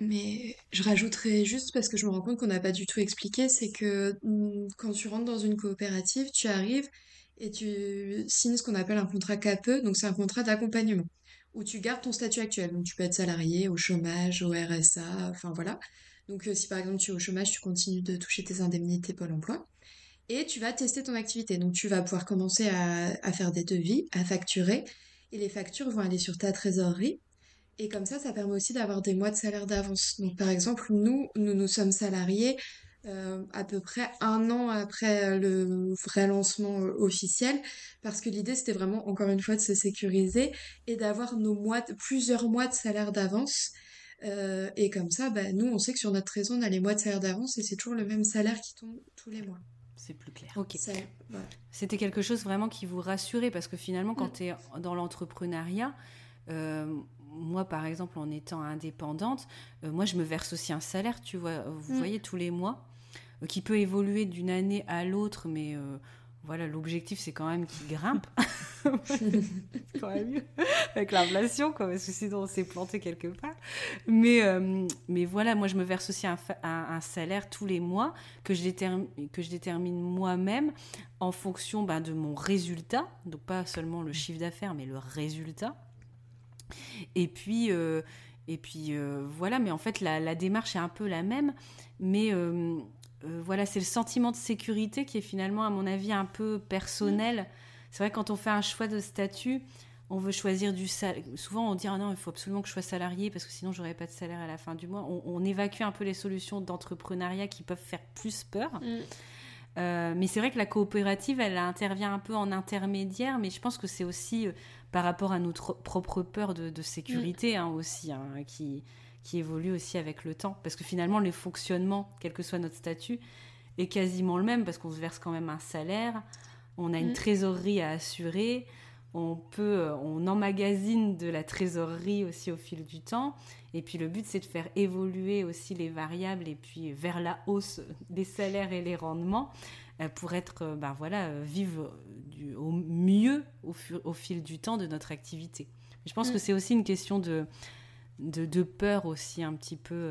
Speaker 3: Mais je rajouterais juste parce que je me rends compte qu'on n'a pas du tout expliqué, c'est que mm, quand tu rentres dans une coopérative, tu arrives et tu signes ce qu'on appelle un contrat CAPE, donc c'est un contrat d'accompagnement, où tu gardes ton statut actuel. Donc tu peux être salarié, au chômage, au RSA, enfin voilà. Donc euh, si par exemple tu es au chômage, tu continues de toucher tes indemnités Pôle emploi. Et tu vas tester ton activité. Donc tu vas pouvoir commencer à, à faire des devis, à facturer. Et les factures vont aller sur ta trésorerie et comme ça, ça permet aussi d'avoir des mois de salaire d'avance. Donc par exemple, nous, nous nous sommes salariés euh, à peu près un an après le vrai lancement euh, officiel, parce que l'idée c'était vraiment encore une fois de se sécuriser et d'avoir nos mois, plusieurs mois de salaire d'avance. Euh, et comme ça, bah, nous, on sait que sur notre trésor, on a les mois de salaire d'avance et c'est toujours le même salaire qui tombe tous les mois.
Speaker 2: C'est plus clair.
Speaker 1: Ok. C'était quelque chose vraiment qui vous rassurait parce que finalement, quand mm. tu es dans l'entrepreneuriat, moi, par exemple, en étant indépendante, euh, moi, je me verse aussi un salaire, tu vois, vous mm. voyez, tous les mois. qui peut évoluer d'une année à l'autre, mais voilà, l'objectif c'est quand même qu'il grimpe. c'est quand même mieux avec l'inflation, quoi, parce que sinon on s'est planté quelque part. Mais, euh, mais voilà, moi je me verse aussi un, un, salaire tous les mois que je détermine, que je détermine moi-même en fonction ben, de mon résultat, donc pas seulement le chiffre d'affaires, mais le résultat. Et puis, euh, et puis euh, voilà, mais en fait la, la, démarche est un peu la même, mais euh, voilà, c'est le sentiment de sécurité qui est finalement, à mon avis, un peu personnel. C'est vrai, quand on fait un choix de statut, on veut choisir du salaire. Souvent, on dit ah non, il faut absolument que je sois salarié parce que sinon, j'aurais pas de salaire à la fin du mois. On, évacue un peu les solutions d'entrepreneuriat qui peuvent faire plus peur. Mm. Euh, mais c'est vrai que la coopérative, elle intervient un peu en intermédiaire, mais je pense que c'est aussi euh, par rapport à notre propre peur de, sécurité mm. hein, aussi, hein, qui, qui évolue aussi avec le temps. Parce que finalement, le fonctionnement, quel que soit notre statut, est quasiment le même parce qu'on se verse quand même un salaire, on a une mm. trésorerie à assurer, on peut, euh, on emmagasine de la trésorerie aussi au fil du temps. Et puis le but, c'est de faire évoluer aussi les variables et puis vers la hausse des salaires et les rendements euh, pour être, ben voilà, vivre du, au mieux au, au, fil du temps de notre activité. Je pense mm. que c'est aussi une question de, de, peur aussi un petit peu.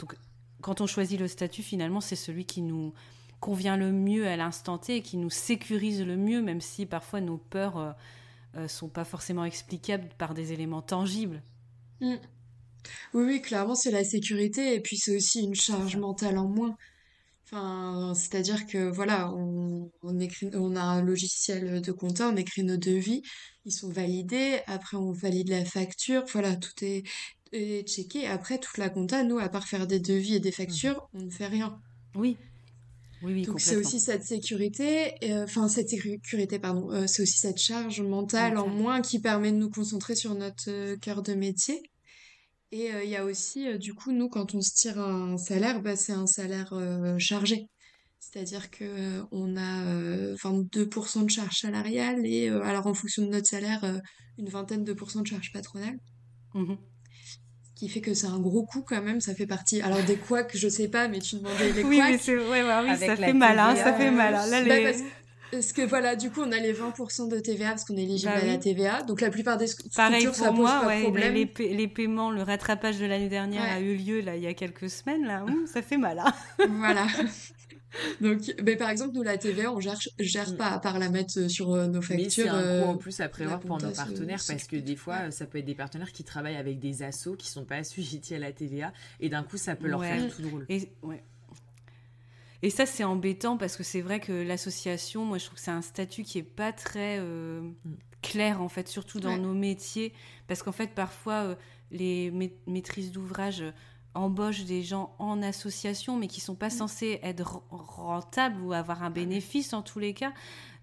Speaker 1: Donc, quand on choisit le statut, finalement, c'est celui qui nous convient le mieux à l'instant T et qui nous sécurise le mieux, même si parfois nos peurs euh, sont pas forcément explicables par des éléments tangibles.
Speaker 3: Mm. Oui, oui, clairement, c'est la sécurité et puis c'est aussi une charge mentale en moins. Enfin, c'est-à-dire que voilà, on, écrit, on a un logiciel de compta, on écrit nos devis, ils sont validés, après on valide la facture, voilà, tout est, est checké. Après, toute la compta, nous, à part faire des devis et des factures, mmh. on ne fait rien.
Speaker 1: Oui. Oui, oui,
Speaker 3: Donc c'est aussi cette sécurité, euh, enfin cette sécurité, pardon, euh, c'est aussi cette charge mentale en moins qui permet de nous concentrer sur notre euh, cœur de métier. Et il y a aussi, du coup, nous, quand on se tire un salaire, bah, c'est un salaire chargé. C'est-à-dire que on a 22% de charge salariale et alors en fonction de notre salaire, une vingtaine de pourcents de charge patronale. Mmh qui fait que c'est un gros coup quand même, ça fait partie. Alors des couacs, je sais pas, mais tu demandais les
Speaker 1: oui, Mais ouais, ouais, oui, ça fait mal, hein, ça fait mal. Hein. Là,
Speaker 3: bah, parce que voilà, du coup, on a les 20% de TVA parce qu'on est éligible bah à la TVA. Donc la plupart des structures, Pareil pour ça moi, pose pas de problème.
Speaker 1: Les, les, paiements, le rattrapage de l'année dernière a eu lieu là il y a quelques semaines là. ça fait mal. Hein.
Speaker 3: voilà. Donc, mais par exemple, nous, la TVA, on gère, gère mm. pas à part la mettre euh, sur euh, nos factures. Mais c'est
Speaker 2: un coût en plus à prévoir pour nos partenaires parce que des fois, ça peut être des partenaires qui travaillent avec des assos qui sont pas assujettis à la TVA et d'un coup, ça peut leur faire tout drôle.
Speaker 1: Et, ouais. Et ça, c'est embêtant parce que c'est vrai que l'association, moi, je trouve que c'est un statut qui est pas très euh, mm. clair, en fait, surtout dans nos métiers. Parce qu'en fait, parfois, euh, les maîtrises d'ouvrage embauchent des gens en association, mais qui sont pas mm. censés être rentables ou avoir un bénéfice en tous les cas.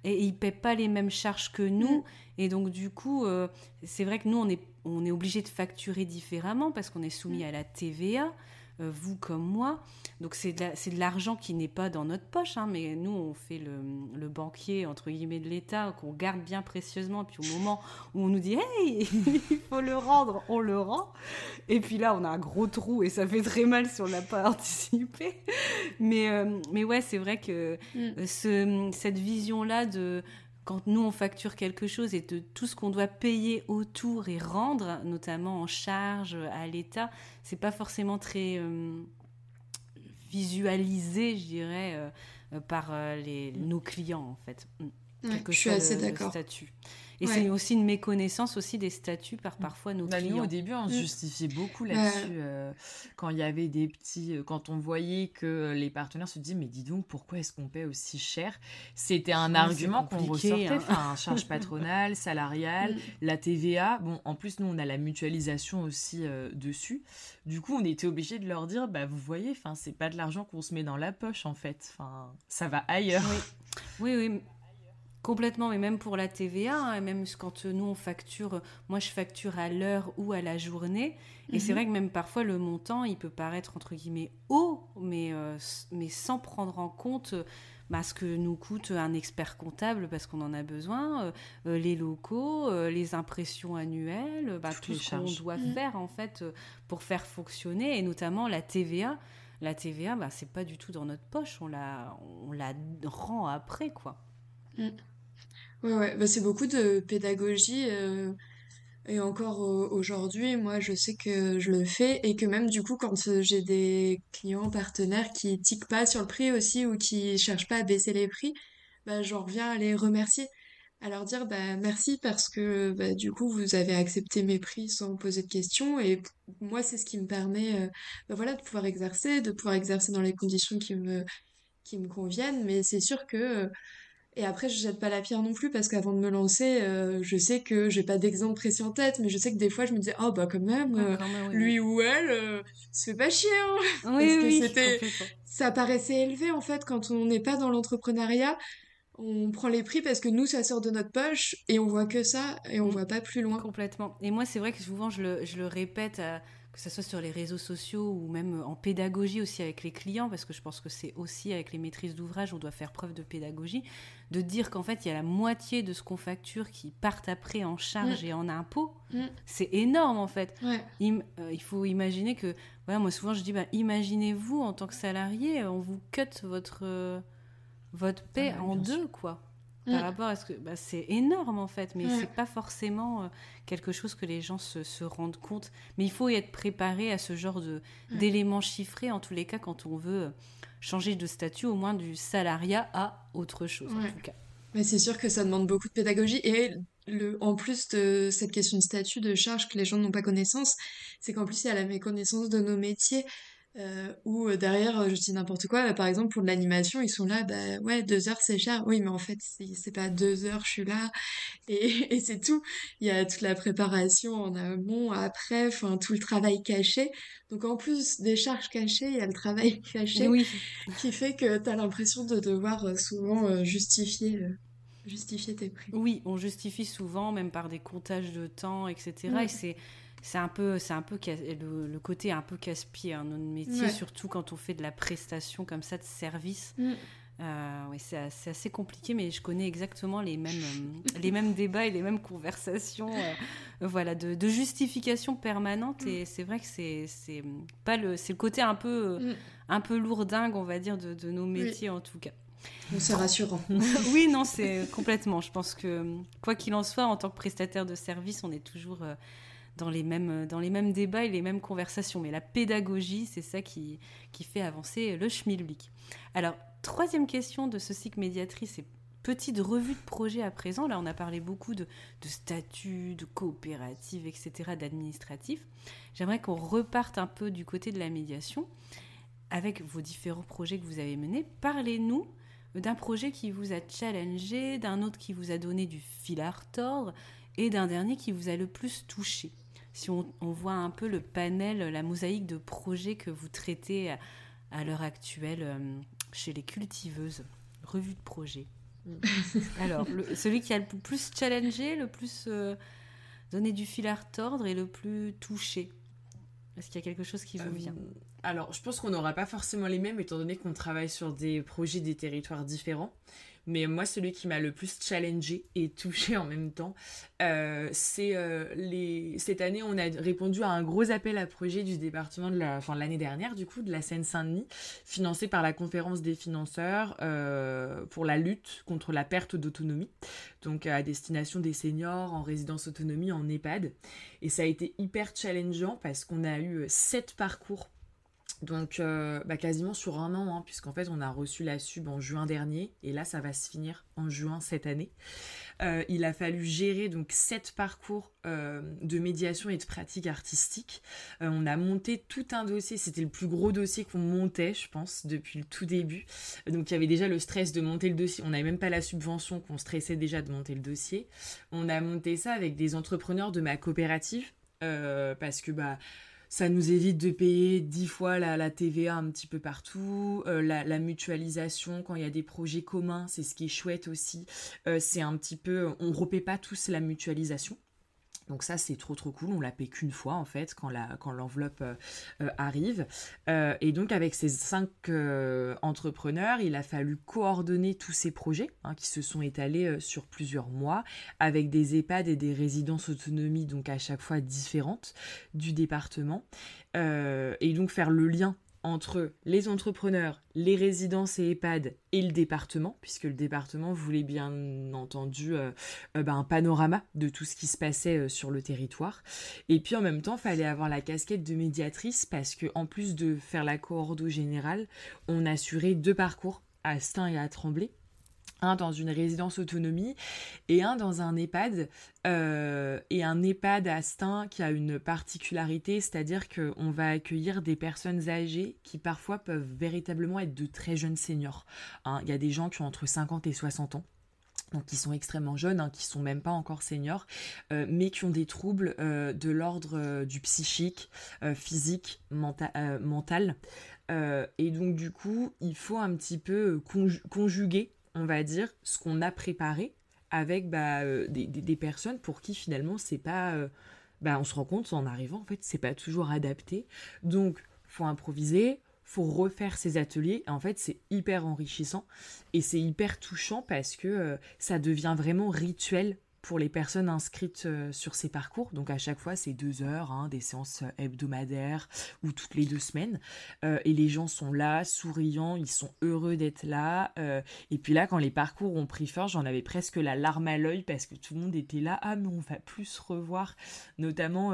Speaker 1: Et ils paient pas les mêmes charges que nous. Mm. Et donc, du coup, euh, c'est vrai que nous, on est, on est obligé de facturer différemment parce qu'on est soumis à la TVA. Euh, vous comme moi. Donc c'est de l'argent qui n'est pas dans notre poche, hein, mais nous on fait le, banquier entre guillemets de l'État qu'on garde bien précieusement. Puis au moment où on nous dit hey il faut le rendre, on le rend. Et puis là on a un gros trou et ça fait très mal si on n'a pas anticipé. Mais euh, mais ouais c'est vrai que mm. euh, ce, cette vision là de quand nous on facture quelque chose et de tout ce qu'on doit payer autour et rendre, notamment en charge à l'État, c'est pas forcément très euh, visualisé, je dirais, euh, euh, par les, nos clients en fait.
Speaker 3: je suis assez d'accord.
Speaker 1: Et c'est aussi une méconnaissance aussi des statuts par parfois nos bah, clients.
Speaker 2: Nous, au début, on se mm. justifiait beaucoup là-dessus. Euh, quand il y avait des petits... Euh, quand on voyait que les partenaires se disaient « Mais dis donc, pourquoi est-ce qu'on paie aussi cher ?» C'était un argument qu'on ressortait. Hein. Enfin, charge patronale, salariale, mm. la TVA. Bon, en plus, nous, on a la mutualisation aussi euh, dessus. Du coup, on était obligé de leur dire bah, Vous voyez, enfin, c'est pas de l'argent qu'on se met dans la poche, en fait. Enfin, ça va ailleurs.
Speaker 1: Oui, oui, oui. Complètement, mais même pour la TVA, hein, même quand nous on facture, moi je facture à l'heure ou à la journée, et c'est mhm. vrai que même parfois le montant il peut paraître entre guillemets haut, mais, euh, mais sans prendre en compte bah, ce que nous coûte un expert comptable parce qu'on en a besoin, euh, euh, les locaux, les impressions annuelles, bah, tout ce qu'on doit mhm. faire en fait pour faire fonctionner, et notamment la TVA. la TVA, bah, c'est pas du tout dans notre poche, on la, on la rend après, quoi.
Speaker 3: Mm. Ouais, ouais, bah, c'est beaucoup de pédagogie. Euh, et encore aujourd'hui, moi, je sais que je le fais et que même du coup, quand j'ai des clients partenaires qui tiquent pas sur le prix aussi ou qui cherchent pas à baisser les prix, bah, j'en reviens à les remercier, à leur dire bah merci parce que bah, du coup vous avez accepté mes prix sans poser de questions et moi c'est ce qui me permet euh, bah, voilà de pouvoir exercer, de pouvoir exercer dans les conditions qui me qui me conviennent, mais c'est sûr que et après, je jette pas la pierre non plus parce qu'avant de me lancer, euh, je sais que j'ai pas d'exemple précis en tête, mais je sais que des fois, je me disais, oh bah quand même, euh, lui ou elle, euh, se fait pas chier. Hein.
Speaker 1: Oui,
Speaker 3: c'était, ça paraissait élevé en fait quand on n'est pas dans l'entrepreneuriat. On prend les prix parce que nous, ça sort de notre poche et on voit que ça et on mm. voit pas plus loin.
Speaker 1: Complètement. Et moi, c'est vrai que souvent, je le, je le répète à que ce soit sur les réseaux sociaux ou même en pédagogie aussi avec les clients, parce que je pense que c'est aussi avec les maîtrises d'ouvrage, on doit faire preuve de pédagogie, de dire qu'en fait, il y a la moitié de ce qu'on facture qui partent après en charge mm. et en impôts. Mm. C'est énorme en fait. Euh, il, faut imaginer que, voilà, moi souvent je dis, bah, imaginez-vous en tant que salarié, on vous cut votre, euh, votre paie ah bah, en deux, quoi par mm. rapport à ce que bah, c'est énorme en fait, mais c'est pas forcément euh, quelque chose que les gens se, se, rendent compte. Mais il faut y être préparé à ce genre de mm. d'éléments chiffrés en tous les cas quand on veut euh, changer de statut, au moins du salariat à autre chose en tout cas.
Speaker 3: Mais c'est sûr que ça demande beaucoup de pédagogie et le, en plus de cette question de statut, de charge que les gens n'ont pas connaissance, c'est qu'en plus il y a la méconnaissance de nos métiers. Euh, ou euh, derrière, euh, je dis n'importe quoi, bah, par exemple pour de l'animation, ils sont là, bah ouais, deux heures c'est cher. Oui, mais en fait, c'est pas deux heures, je suis là, et, et c'est tout. Il y a toute la préparation en amont, après, enfin tout le travail caché. Donc en plus des charges cachées, il y a le travail caché oui. qui fait que tu as l'impression de devoir souvent justifier justifier tes prix.
Speaker 1: Oui, on justifie souvent, même par des comptages de temps, etc. Et c'est c'est un peu, c'est un peu le, côté un peu casse-pied hein, notre métier, surtout quand on fait de la prestation comme ça de service. Mm. Euh, c'est assez, compliqué, mais je connais exactement les mêmes, euh, les mêmes débats et les mêmes conversations, euh, voilà, de, justification permanente. Et mm. c'est vrai que c'est, pas le, c'est le côté un peu, mm. un peu lourdingue, on va dire, de, nos métiers en tout cas.
Speaker 3: C'est rassurant.
Speaker 1: oui, non, c'est complètement. Je pense que quoi qu'il en soit, en tant que prestataire de service, on est toujours dans les mêmes, euh, dans les mêmes débats et les mêmes conversations. Mais la pédagogie, c'est ça qui, qui fait avancer le schmilblick. Alors, troisième question de ce cycle médiatrice et petite revue de projet à présent. Là, on a parlé beaucoup de, de statut, de coopérative, etc., d'administratif. J'aimerais qu'on reparte un peu du côté de la médiation avec vos différents projets que vous avez menés. Parlez-nous d'un projet qui vous a challengé, d'un autre qui vous a donné du fil à retordre et d'un dernier qui vous a le plus touché si on, voit un peu le panel, la mosaïque de projets que vous traitez à, l'heure actuelle euh, chez les cultiveuses, revue de projet. Alors, celui qui a le plus challengé, le plus euh, donné du fil à retordre et le plus touché. Est-ce qu'il y a quelque chose qui vous euh, vient?
Speaker 2: Alors, je pense qu'on n'aura pas forcément les mêmes, étant donné qu'on travaille sur des projets des territoires différents. Mais moi, celui qui m'a le plus challengé et touché en même temps, euh, c'est euh, les... cette année, on a répondu à un gros appel à projet du département de la, enfin l'année dernière, du coup, de la Seine-Saint-Denis, financé par la conférence des financeurs euh, pour la lutte contre la perte d'autonomie, donc à destination des seniors en résidence autonomie en EHPAD. Et ça a été hyper challengeant parce qu'on a eu sept parcours donc euh, bah, quasiment sur un an, hein, puisqu'en fait on a reçu la sub en juin dernier, et là ça va se finir en juin cette année. Euh, il a fallu gérer donc sept parcours euh, de médiation et de pratique artistique. on a monté tout un dossier, c'était le plus gros dossier qu'on montait, je pense, depuis le tout début. Donc il y avait déjà le stress de monter le dossier. On n'avait même pas la subvention, qu'on stressait déjà de monter le dossier. On a monté ça avec des entrepreneurs de ma coopérative, parce que bah ça nous évite de payer dix fois la, TVA un petit peu partout. Euh, la, mutualisation, quand il y a des projets communs, c'est ce qui est chouette aussi. Euh, c'est un petit peu, on ne repaie pas tous la mutualisation. Donc ça c'est trop trop cool, on la paie qu'une fois en fait quand l'enveloppe euh, euh, arrive. Euh, et donc avec ces cinq entrepreneurs, il a fallu coordonner tous ces projets hein, qui se sont étalés sur plusieurs mois avec des EHPAD et des résidences autonomie donc à chaque fois différentes du département. et donc faire le lien entre les entrepreneurs, les résidences et EHPAD et le département, puisque le département voulait bien entendu euh, euh, ben, un panorama de tout ce qui se passait euh, sur le territoire. Et puis en même temps, fallait avoir la casquette de médiatrice parce que en plus de faire la coordo générale, on assurait deux parcours à Stein et à Tremblay un dans une résidence autonomie et un dans un EHPAD. Euh, et un EHPAD à Stein qui a une particularité, c'est-à-dire qu'on va accueillir des personnes âgées qui parfois peuvent véritablement être de très jeunes seniors. Hein. Il y a des gens qui ont entre 50 et 60 ans donc qui sont extrêmement jeunes, hein, qui sont même pas encore seniors, euh, mais qui ont des troubles euh, de l'ordre du psychique, physique, mental. et donc du coup, il faut un petit peu conjuguer on va dire, ce qu'on a préparé avec bah, euh, des, personnes pour qui finalement c'est pas. Euh, bah, on se rend compte en arrivant, en fait, c'est pas toujours adapté. Donc, faut improviser, faut refaire ses ateliers. En fait, c'est hyper enrichissant et c'est hyper touchant parce que euh, ça devient vraiment rituel pour les personnes inscrites euh, sur ces parcours. Donc à chaque fois, c'est deux heures, hein, des séances euh, hebdomadaires ou toutes les deux semaines. Euh, et les gens sont là, souriants, ils sont heureux d'être là. et puis là, quand les parcours ont pris fort, j'en avais presque la larme à l'œil parce que tout le monde était là. Ah, mais on va plus se revoir. Notamment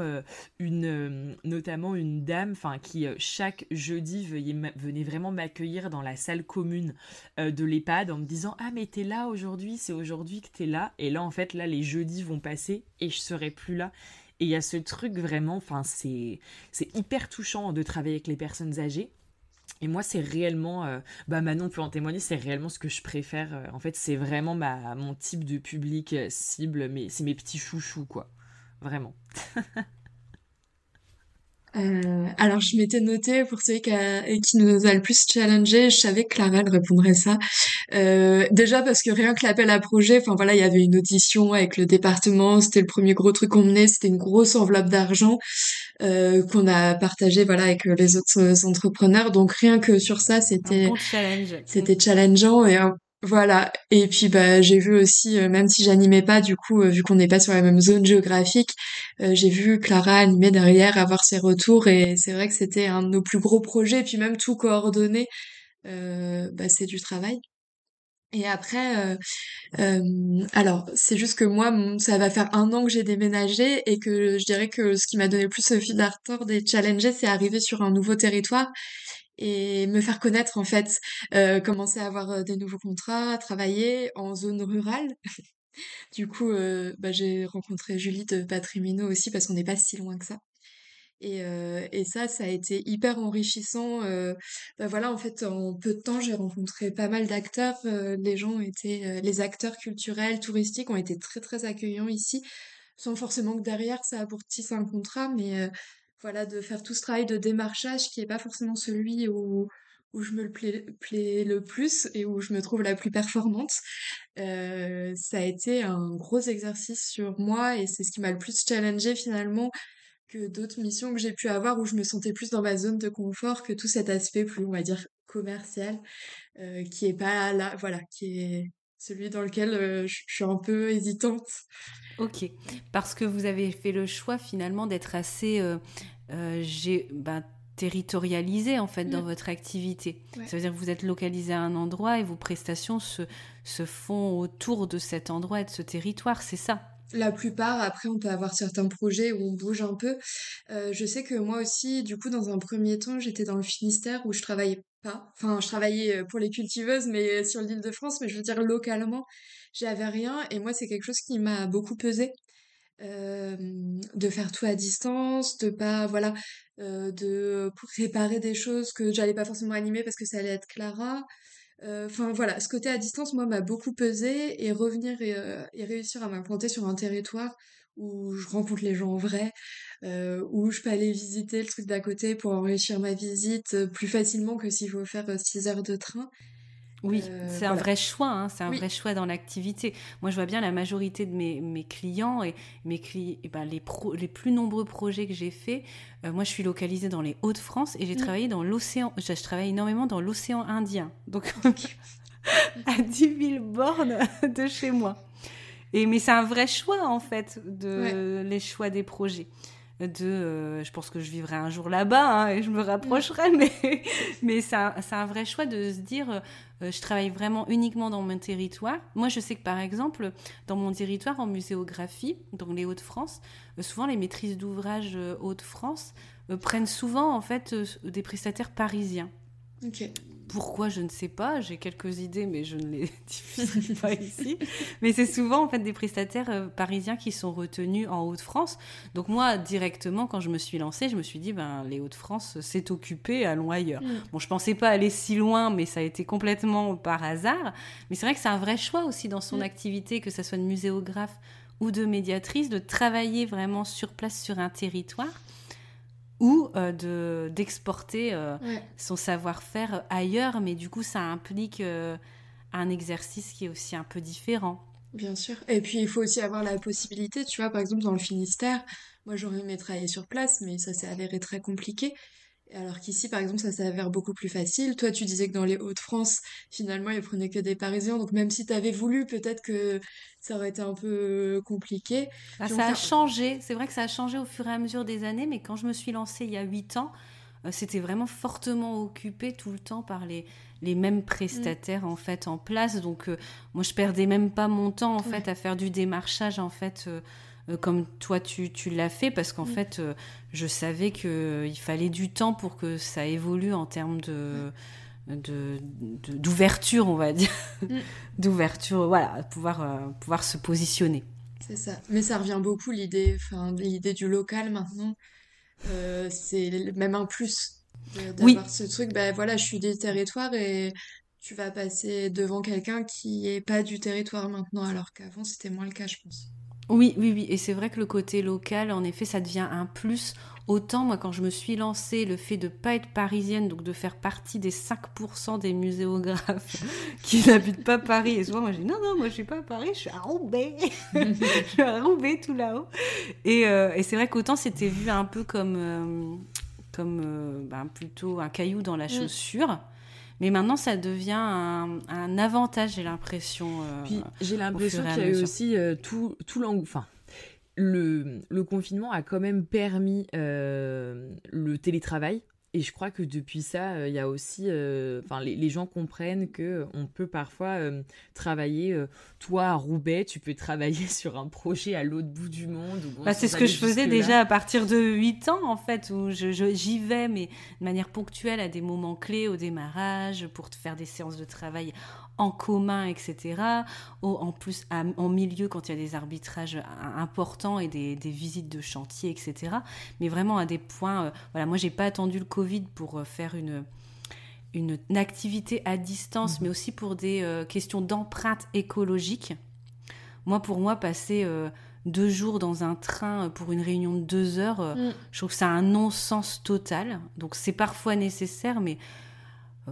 Speaker 2: une, notamment une dame, enfin qui chaque jeudi venait vraiment m'accueillir dans la salle commune de l'EHPAD en me disant ah mais t'es là aujourd'hui, c'est aujourd'hui que t'es là. Et là en fait là les jeudis vont passer et je serai plus là. Et il y a ce truc vraiment, enfin, c'est, c'est hyper touchant de travailler avec les personnes âgées. Et moi, c'est réellement, euh, bah Manon peut en témoigner, c'est réellement ce que je préfère. Euh, en fait, c'est vraiment ma, mon type de public euh, cible, mais c'est mes petits chouchous, quoi. Vraiment.
Speaker 3: Euh, alors, je m'étais noté pour celui qui, qui, nous a le plus challengé, je savais que Clara elle répondrait ça. Euh, déjà parce que rien que l'appel à projet, enfin voilà, il y avait une audition avec le département, c'était le premier gros truc qu'on menait, c'était une grosse enveloppe d'argent euh, qu'on a partagé voilà avec les autres entrepreneurs. Donc rien que sur ça, c'était c'était challengeant et voilà. Et puis bah j'ai vu aussi, euh, même si j'animais pas, du coup, euh, vu qu'on n'est pas sur la même zone géographique, euh, j'ai vu Clara animer derrière, avoir ses retours, et c'est vrai que c'était un de nos plus gros projets. Et puis même tout coordonner, bah, c'est du travail. Et après, alors c'est juste que moi, ça va faire un an que j'ai déménagé et que je dirais que ce qui m'a donné le plus fil d'artorde et challenger, c'est arriver sur un nouveau territoire et me faire connaître en fait, euh, commencer à avoir euh, des nouveaux contrats, travailler en zone rurale. du coup, euh, bah, j'ai rencontré Julie de Patrimino aussi parce qu'on n'est pas si loin que ça. Et, et ça, ça a été hyper enrichissant. bah voilà, en fait, en peu de temps, j'ai rencontré pas mal d'acteurs. les gens étaient, les acteurs culturels, touristiques ont été très très accueillants ici, sans forcément que derrière ça aboutisse un contrat, mais voilà, de faire tout ce travail de démarchage qui n'est pas forcément celui où, où je me le plais, le plus et où je me trouve la plus performante. Euh, ça a été un gros exercice sur moi et c'est ce qui m'a le plus challengé finalement que d'autres missions que j'ai pu avoir où je me sentais plus dans ma zone de confort que tout cet aspect plus, on va dire, commercial euh, qui est pas là, voilà, qui est celui dans lequel euh, je suis un peu hésitante.
Speaker 1: Ok, parce que vous avez fait le choix finalement d'être assez euh, euh ben, territorialisé en fait dans mm. votre activité. Ça veut dire que vous êtes localisé à un endroit et vos prestations se, se font autour de cet endroit et de ce territoire, c'est ça?
Speaker 3: La plupart, après, on peut avoir certains projets où on bouge un peu. Euh, je sais que moi aussi, du coup, dans un premier temps, j'étais dans le Finistère où je travaillais Enfin, je travaillais pour les cultiveuses, mais sur l'île de France, mais je veux dire localement j'avais rien. Et moi c'est quelque chose qui m'a beaucoup pesé euh, de faire tout à distance de pas voilà euh, de préparer des choses que j'allais pas forcément animer parce que ça allait être Clara. Euh, enfin voilà ce côté à distance moi m'a beaucoup pesé. Et revenir et réussir à m'implanter sur un territoire où je rencontre les gens en vrai, où je peux aller visiter le truc d'à côté pour enrichir ma visite plus facilement que s'il faut faire 6 heures de train.
Speaker 1: Oui, euh, c'est un vrai choix, hein, c'est un vrai choix dans l'activité. Moi, je vois bien la majorité de mes, mes clients et, mes cli et ben, les, les plus nombreux projets que j'ai faits. Euh, moi, je suis localisée dans les Hauts-de-France et j'ai mm. travaillé dans l'océan. Je, travaille énormément dans l'océan Indien, donc à 10 000 bornes de chez moi. Et, mais c'est un vrai choix, en fait, de les choix des projets. de je pense que je vivrai un jour là-bas hein, et je me rapprocherai mais mais c'est un, un, vrai choix de se dire je travaille vraiment uniquement dans mon territoire moi je sais que par exemple dans mon territoire en muséographie dans les Hauts-de-France souvent les maîtrises d'ouvrage Hauts-de-France prennent souvent en fait des prestataires parisiens
Speaker 3: Ok.
Speaker 1: Pourquoi je ne sais pas, j'ai quelques idées mais je ne les diffuserai pas ici. Mais c'est souvent en fait des prestataires euh, parisiens qui sont retenus en Haute-France. Donc moi directement quand je me suis lancée, je me suis dit ben les Hauts-de-France c'est occupé, allons ailleurs. Mm. Bon, je pensais pas aller si loin mais ça a été complètement par hasard. Mais c'est vrai que c'est un vrai choix aussi dans son mm. activité que ça soit de muséographe ou de médiatrice de travailler vraiment sur place sur un territoire ou euh, de d'exporter euh, son savoir-faire ailleurs, mais du coup ça implique euh, un exercice qui est aussi un peu différent.
Speaker 3: Bien sûr. Et puis il faut aussi avoir la possibilité, tu vois, par exemple dans le Finistère, moi j'aurais aimé travailler sur place, mais ça s'est avéré très compliqué. Alors qu'ici, par exemple, ça s'avère beaucoup plus facile. Toi, tu disais que dans les Hauts-de-France, finalement, ils prenaient que des Parisiens. Donc même si tu avais voulu, peut-être que ça aurait été un peu compliqué.
Speaker 1: Bah, ça a changé. C'est vrai que ça a changé au fur et à mesure des années. Mais quand je me suis lancée il y a huit ans, euh, c'était vraiment fortement occupé tout le temps par les, les mêmes prestataires mm. en fait en place. Donc euh, moi, je perdais même pas mon temps en fait à faire du démarchage en fait. Euh, euh, comme toi tu, tu l'as fait, parce qu'en fait, euh, je savais qu'il euh, fallait du temps pour que ça évolue en termes de d'ouverture, on va dire, mm. d'ouverture, voilà, pouvoir, pouvoir se positionner.
Speaker 3: C'est ça. Mais ça revient beaucoup l'idée, enfin l'idée du local maintenant. c'est même un plus d'avoir ce truc. Ben voilà, je suis des territoires et tu vas passer devant quelqu'un qui est pas du territoire maintenant, alors qu'avant c'était moins le cas, je pense.
Speaker 1: Oui, oui, oui. Et c'est vrai que le côté local, en effet, ça devient un plus. Autant, moi, quand je me suis lancée, le fait de ne pas être parisienne, donc de faire partie des 5% des muséographes qui n'habitent pas Paris. Et souvent, moi, je dis non, non, moi, je suis pas à Paris, je suis à Roubaix. je suis à Roubaix, tout là-haut. Et, euh, et c'est vrai qu'autant, c'était vu un peu comme, euh, comme euh, ben, plutôt un caillou dans la mm. chaussure. Mais maintenant, ça devient un, avantage, j'ai l'impression.
Speaker 2: Euh, Puis j'ai l'impression qu'il y a eu aussi euh, tout, tout Enfin, le, le, confinement a quand même permis euh, le télétravail. Et je crois que depuis ça, euh, il y a aussi, euh, enfin, les, gens comprennent que on peut parfois euh, travailler. toi à Roubaix, tu peux travailler sur un projet à l'autre bout du monde.
Speaker 1: Bah, c'est ce que je faisais déjà à partir de 8 ans en fait, où j'y vais, mais de manière ponctuelle à des moments clés au démarrage pour faire des séances de travail en commun, etc. en plus, en milieu, quand il y a des arbitrages importants et des, visites de chantier, etc. Mais vraiment à des points. Euh, voilà, moi, j'ai pas attendu le Covid pour euh, faire une, une, activité à distance, mmh. mais aussi pour des euh, questions d'empreinte écologique. Moi, pour moi, passer deux jours dans un train pour une réunion de deux heures, mmh. je trouve que ça a un non-sens total. Donc, c'est parfois nécessaire, mais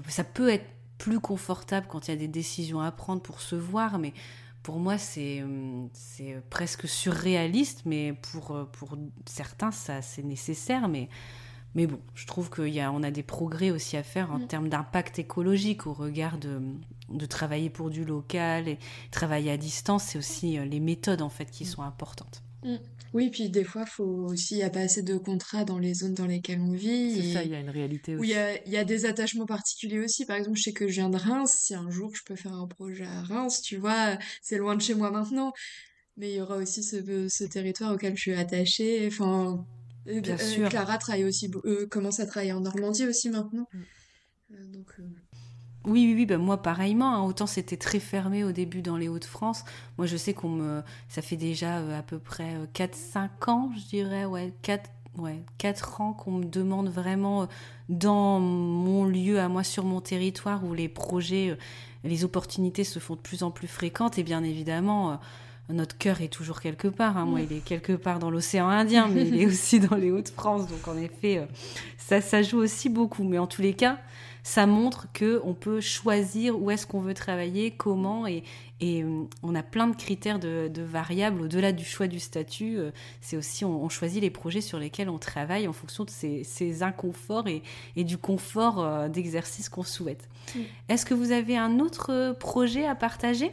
Speaker 1: ça peut être plus confortable quand il y a des décisions à prendre pour se voir, mais pour moi, c'est hum, presque surréaliste, mais pour, euh, pour certains, ça c'est nécessaire. Mais, mais bon, je trouve qu'on a, a des progrès aussi à faire en mm. termes d'impact écologique au regard de, de travailler pour du local et travailler à distance. C'est aussi euh, les méthodes en fait qui mm. sont importantes.
Speaker 3: Mm. Oui, puis des fois, faut aussi, il n'y a pas assez de contrats dans les zones dans lesquelles on vit.
Speaker 2: C'est ça, il y a une réalité aussi.
Speaker 3: il y a, y a des attachements particuliers aussi. Par exemple, je sais que je viens de Reims. Si un jour je peux faire un projet à Reims, tu vois, c'est loin de chez moi maintenant. Mais il y aura aussi ce, ce territoire auquel je suis attachée. Enfin, Bien euh, sûr. Clara travaille aussi, euh, commence à travailler en Normandie aussi maintenant. Mm.
Speaker 1: donc, oui, oui, oui, ben moi pareillement. Hein. Autant c'était très fermé au début dans les Hauts-de-France. Moi, je sais qu'on me, ça fait déjà euh, à peu près 4-5 euh, ans, je dirais, ouais, 4, ouais, 4 ans qu'on me demande vraiment euh, dans mon lieu à moi, sur mon territoire, où les projets, les opportunités se font de plus en plus fréquentes. Et bien évidemment, notre cœur est toujours quelque part. Hein. Moi, il est quelque part dans l'océan Indien, mais il est aussi dans les Hauts-de-France. Donc, en effet, ça, ça joue aussi beaucoup. Mais en tous les cas, ça montre que on peut choisir où est-ce qu'on veut travailler, comment, et, et euh, on a plein de critères de, variables au-delà du choix du statut. Euh, c'est aussi, on, choisit les projets sur lesquels on travaille en fonction de ces, inconforts et, et, du confort euh, d'exercice qu'on souhaite. Est-ce que vous avez un autre projet à partager?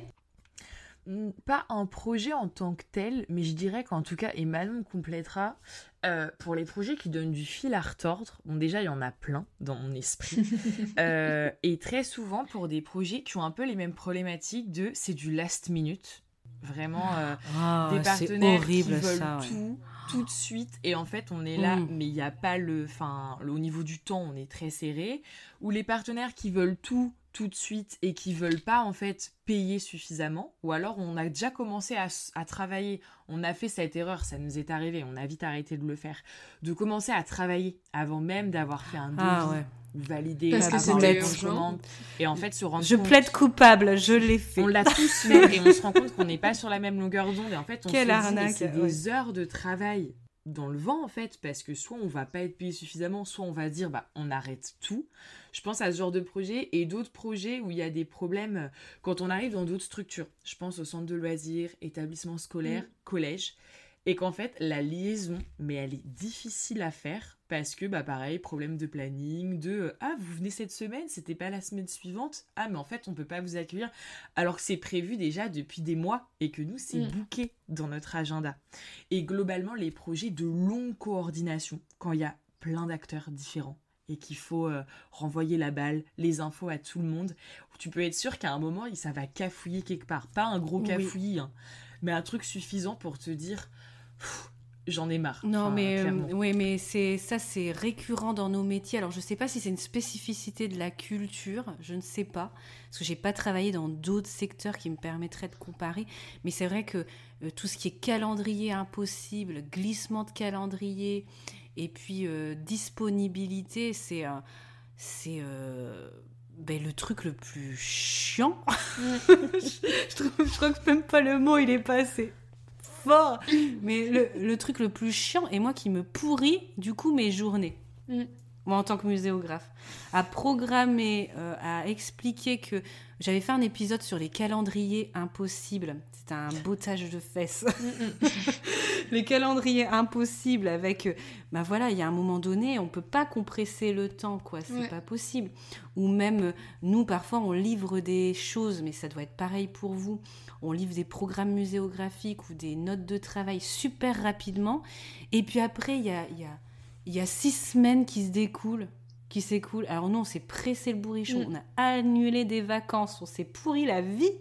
Speaker 2: Pas un projet en tant que tel, mais je dirais qu'en tout cas, et Manon complétera, euh, pour les projets qui donnent du fil à retordre, bon déjà il y en a plein dans mon esprit, euh, et très souvent pour des projets qui ont un peu les mêmes problématiques de c'est du last minute, vraiment euh,
Speaker 1: Ah,
Speaker 2: des partenaires
Speaker 1: horrible,
Speaker 2: qui veulent
Speaker 1: ça, ouais.
Speaker 2: tout tout de suite. Et en fait on est là
Speaker 1: Mm.
Speaker 2: mais il n'y a pas le enfin au niveau du temps on est très serré. Ou les partenaires qui veulent tout tout de suite et qui veulent pas en fait payer suffisamment ou alors on a déjà commencé à, travailler on a fait cette erreur ça nous est arrivé on a vite arrêté de le faire de commencer à travailler avant même d'avoir fait un devis
Speaker 1: Ah ouais.
Speaker 2: ou valider
Speaker 3: Parce que
Speaker 2: commande et en fait se rendre
Speaker 1: Je
Speaker 2: compte
Speaker 1: plaide coupable, je l'ai fait.
Speaker 2: on l'a tous fait et on se rend compte qu'on n'est pas sur la même longueur d'onde et en fait on
Speaker 1: Quelle
Speaker 2: se
Speaker 1: arnaque,
Speaker 2: c'est
Speaker 1: ouais.
Speaker 2: des heures de travail dans le vent en fait parce que soit on va pas être payé suffisamment soit on va dire bah on arrête tout. Je pense à ce genre de projet et d'autres projets où il y a des problèmes euh, quand on arrive dans d'autres structures. Je pense au centre de loisirs établissement scolaire collège et qu'en fait la liaison mais elle est difficile à faire parce que bah pareil problème de planning de euh, ah vous venez cette semaine c'était pas la semaine suivante ah mais en fait on peut pas vous accueillir alors que c'est prévu déjà depuis des mois et que nous c'est
Speaker 3: Mm.
Speaker 2: booké dans notre agenda et globalement les projets de longue coordination quand il y a plein d'acteurs différents et qu'il faut euh, renvoyer la balle, les infos à tout le monde, tu peux être sûr qu'à un moment, ça va cafouiller quelque part. Pas un gros
Speaker 1: Oui.
Speaker 2: cafouillis, hein, mais un truc suffisant pour te dire j'en ai marre.
Speaker 1: Non,
Speaker 2: Enfin,
Speaker 1: mais, euh, oui, mais c'est ça, c'est récurrent dans nos métiers. Alors, je ne sais pas si c'est une spécificité de la culture, je ne sais pas, parce que j'ai pas travaillé dans d'autres secteurs qui me permettraient de comparer. Mais c'est vrai que euh, tout ce qui est calendrier impossible, glissement de calendrier, et puis euh, disponibilité, c'est c'est ben, le truc le plus chiant. je, trouve, je crois que même pas le mot, il est pas assez fort. Mais le, le truc le plus chiant, et moi qui me pourrit du coup mes journées.
Speaker 3: Mm.
Speaker 1: Moi en tant que muséographe. À programmer, euh, à expliquer que j'avais fait un épisode sur les calendriers impossibles. C'était un bottage de fesses. les calendriers impossibles avec bah voilà il y a un moment donné on peut pas compresser le temps quoi c'est
Speaker 3: Ouais.
Speaker 1: pas possible ou même euh, nous parfois on livre des choses mais ça doit être pareil pour vous on livre des programmes muséographiques ou des notes de travail super rapidement. Et puis après il y a il y a il y a six semaines qui se découlent qui s'écoulent. Alors nous on s'est pressé le bourrichon.
Speaker 3: Mm.
Speaker 1: on a annulé des vacances. On s'est pourri la vie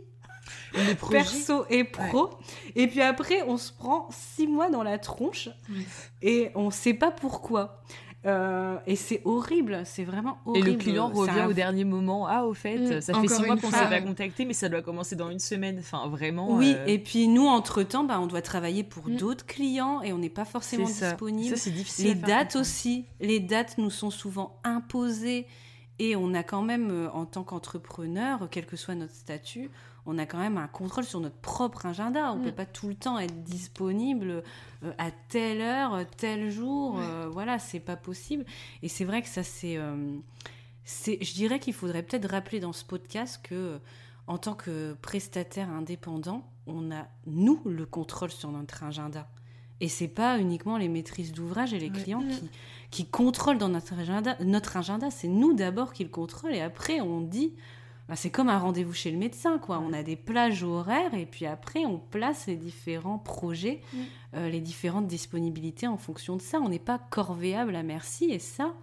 Speaker 2: les
Speaker 1: perso et pro. Et puis après, on se prend six mois dans la tronche. Et on sait pas pourquoi. Euh, et c'est horrible, c'est vraiment
Speaker 2: et
Speaker 1: horrible.
Speaker 2: le client revient au dernier moment. Ah, au fait,
Speaker 3: Mm,
Speaker 2: ça fait six mois qu'on s'est pas contacté, mais ça doit commencer dans une semaine. Enfin, vraiment.
Speaker 1: Oui,
Speaker 2: euh,
Speaker 1: et puis nous, entre-temps, bah, on doit travailler pour
Speaker 3: Mm.
Speaker 1: d'autres clients et on n'est pas forcément disponible.
Speaker 2: Ça, c'est difficile.
Speaker 1: Les dates aussi, les dates nous sont souvent imposées et on a quand même, euh, en tant qu'entrepreneur, quel que soit notre statut, on a quand même un contrôle sur notre propre agenda. On ne
Speaker 3: Mm.
Speaker 1: peut pas tout le temps être disponible euh, à telle heure, tel jour.
Speaker 3: Ouais.
Speaker 1: euh, voilà, c'est pas possible. Et c'est vrai que ça, c'est. euh, c'est- je dirais qu'il faudrait peut-être rappeler dans ce podcast que, en tant que prestataire indépendant, on a, nous, le contrôle sur notre agenda. Et c'est pas uniquement les maîtrises d'ouvrage et les clients
Speaker 3: Mm.
Speaker 1: qui, qui contrôlent dans notre agenda. Notre agenda, c'est nous d'abord qui le contrôlent et après on dit, bah, c'est comme un rendez-vous chez le médecin, quoi. On a des plages horaires et puis après on place les différents projets,
Speaker 3: Mm.
Speaker 1: euh, les différentes disponibilités en fonction de ça. On n'est pas corvéable à merci et ça.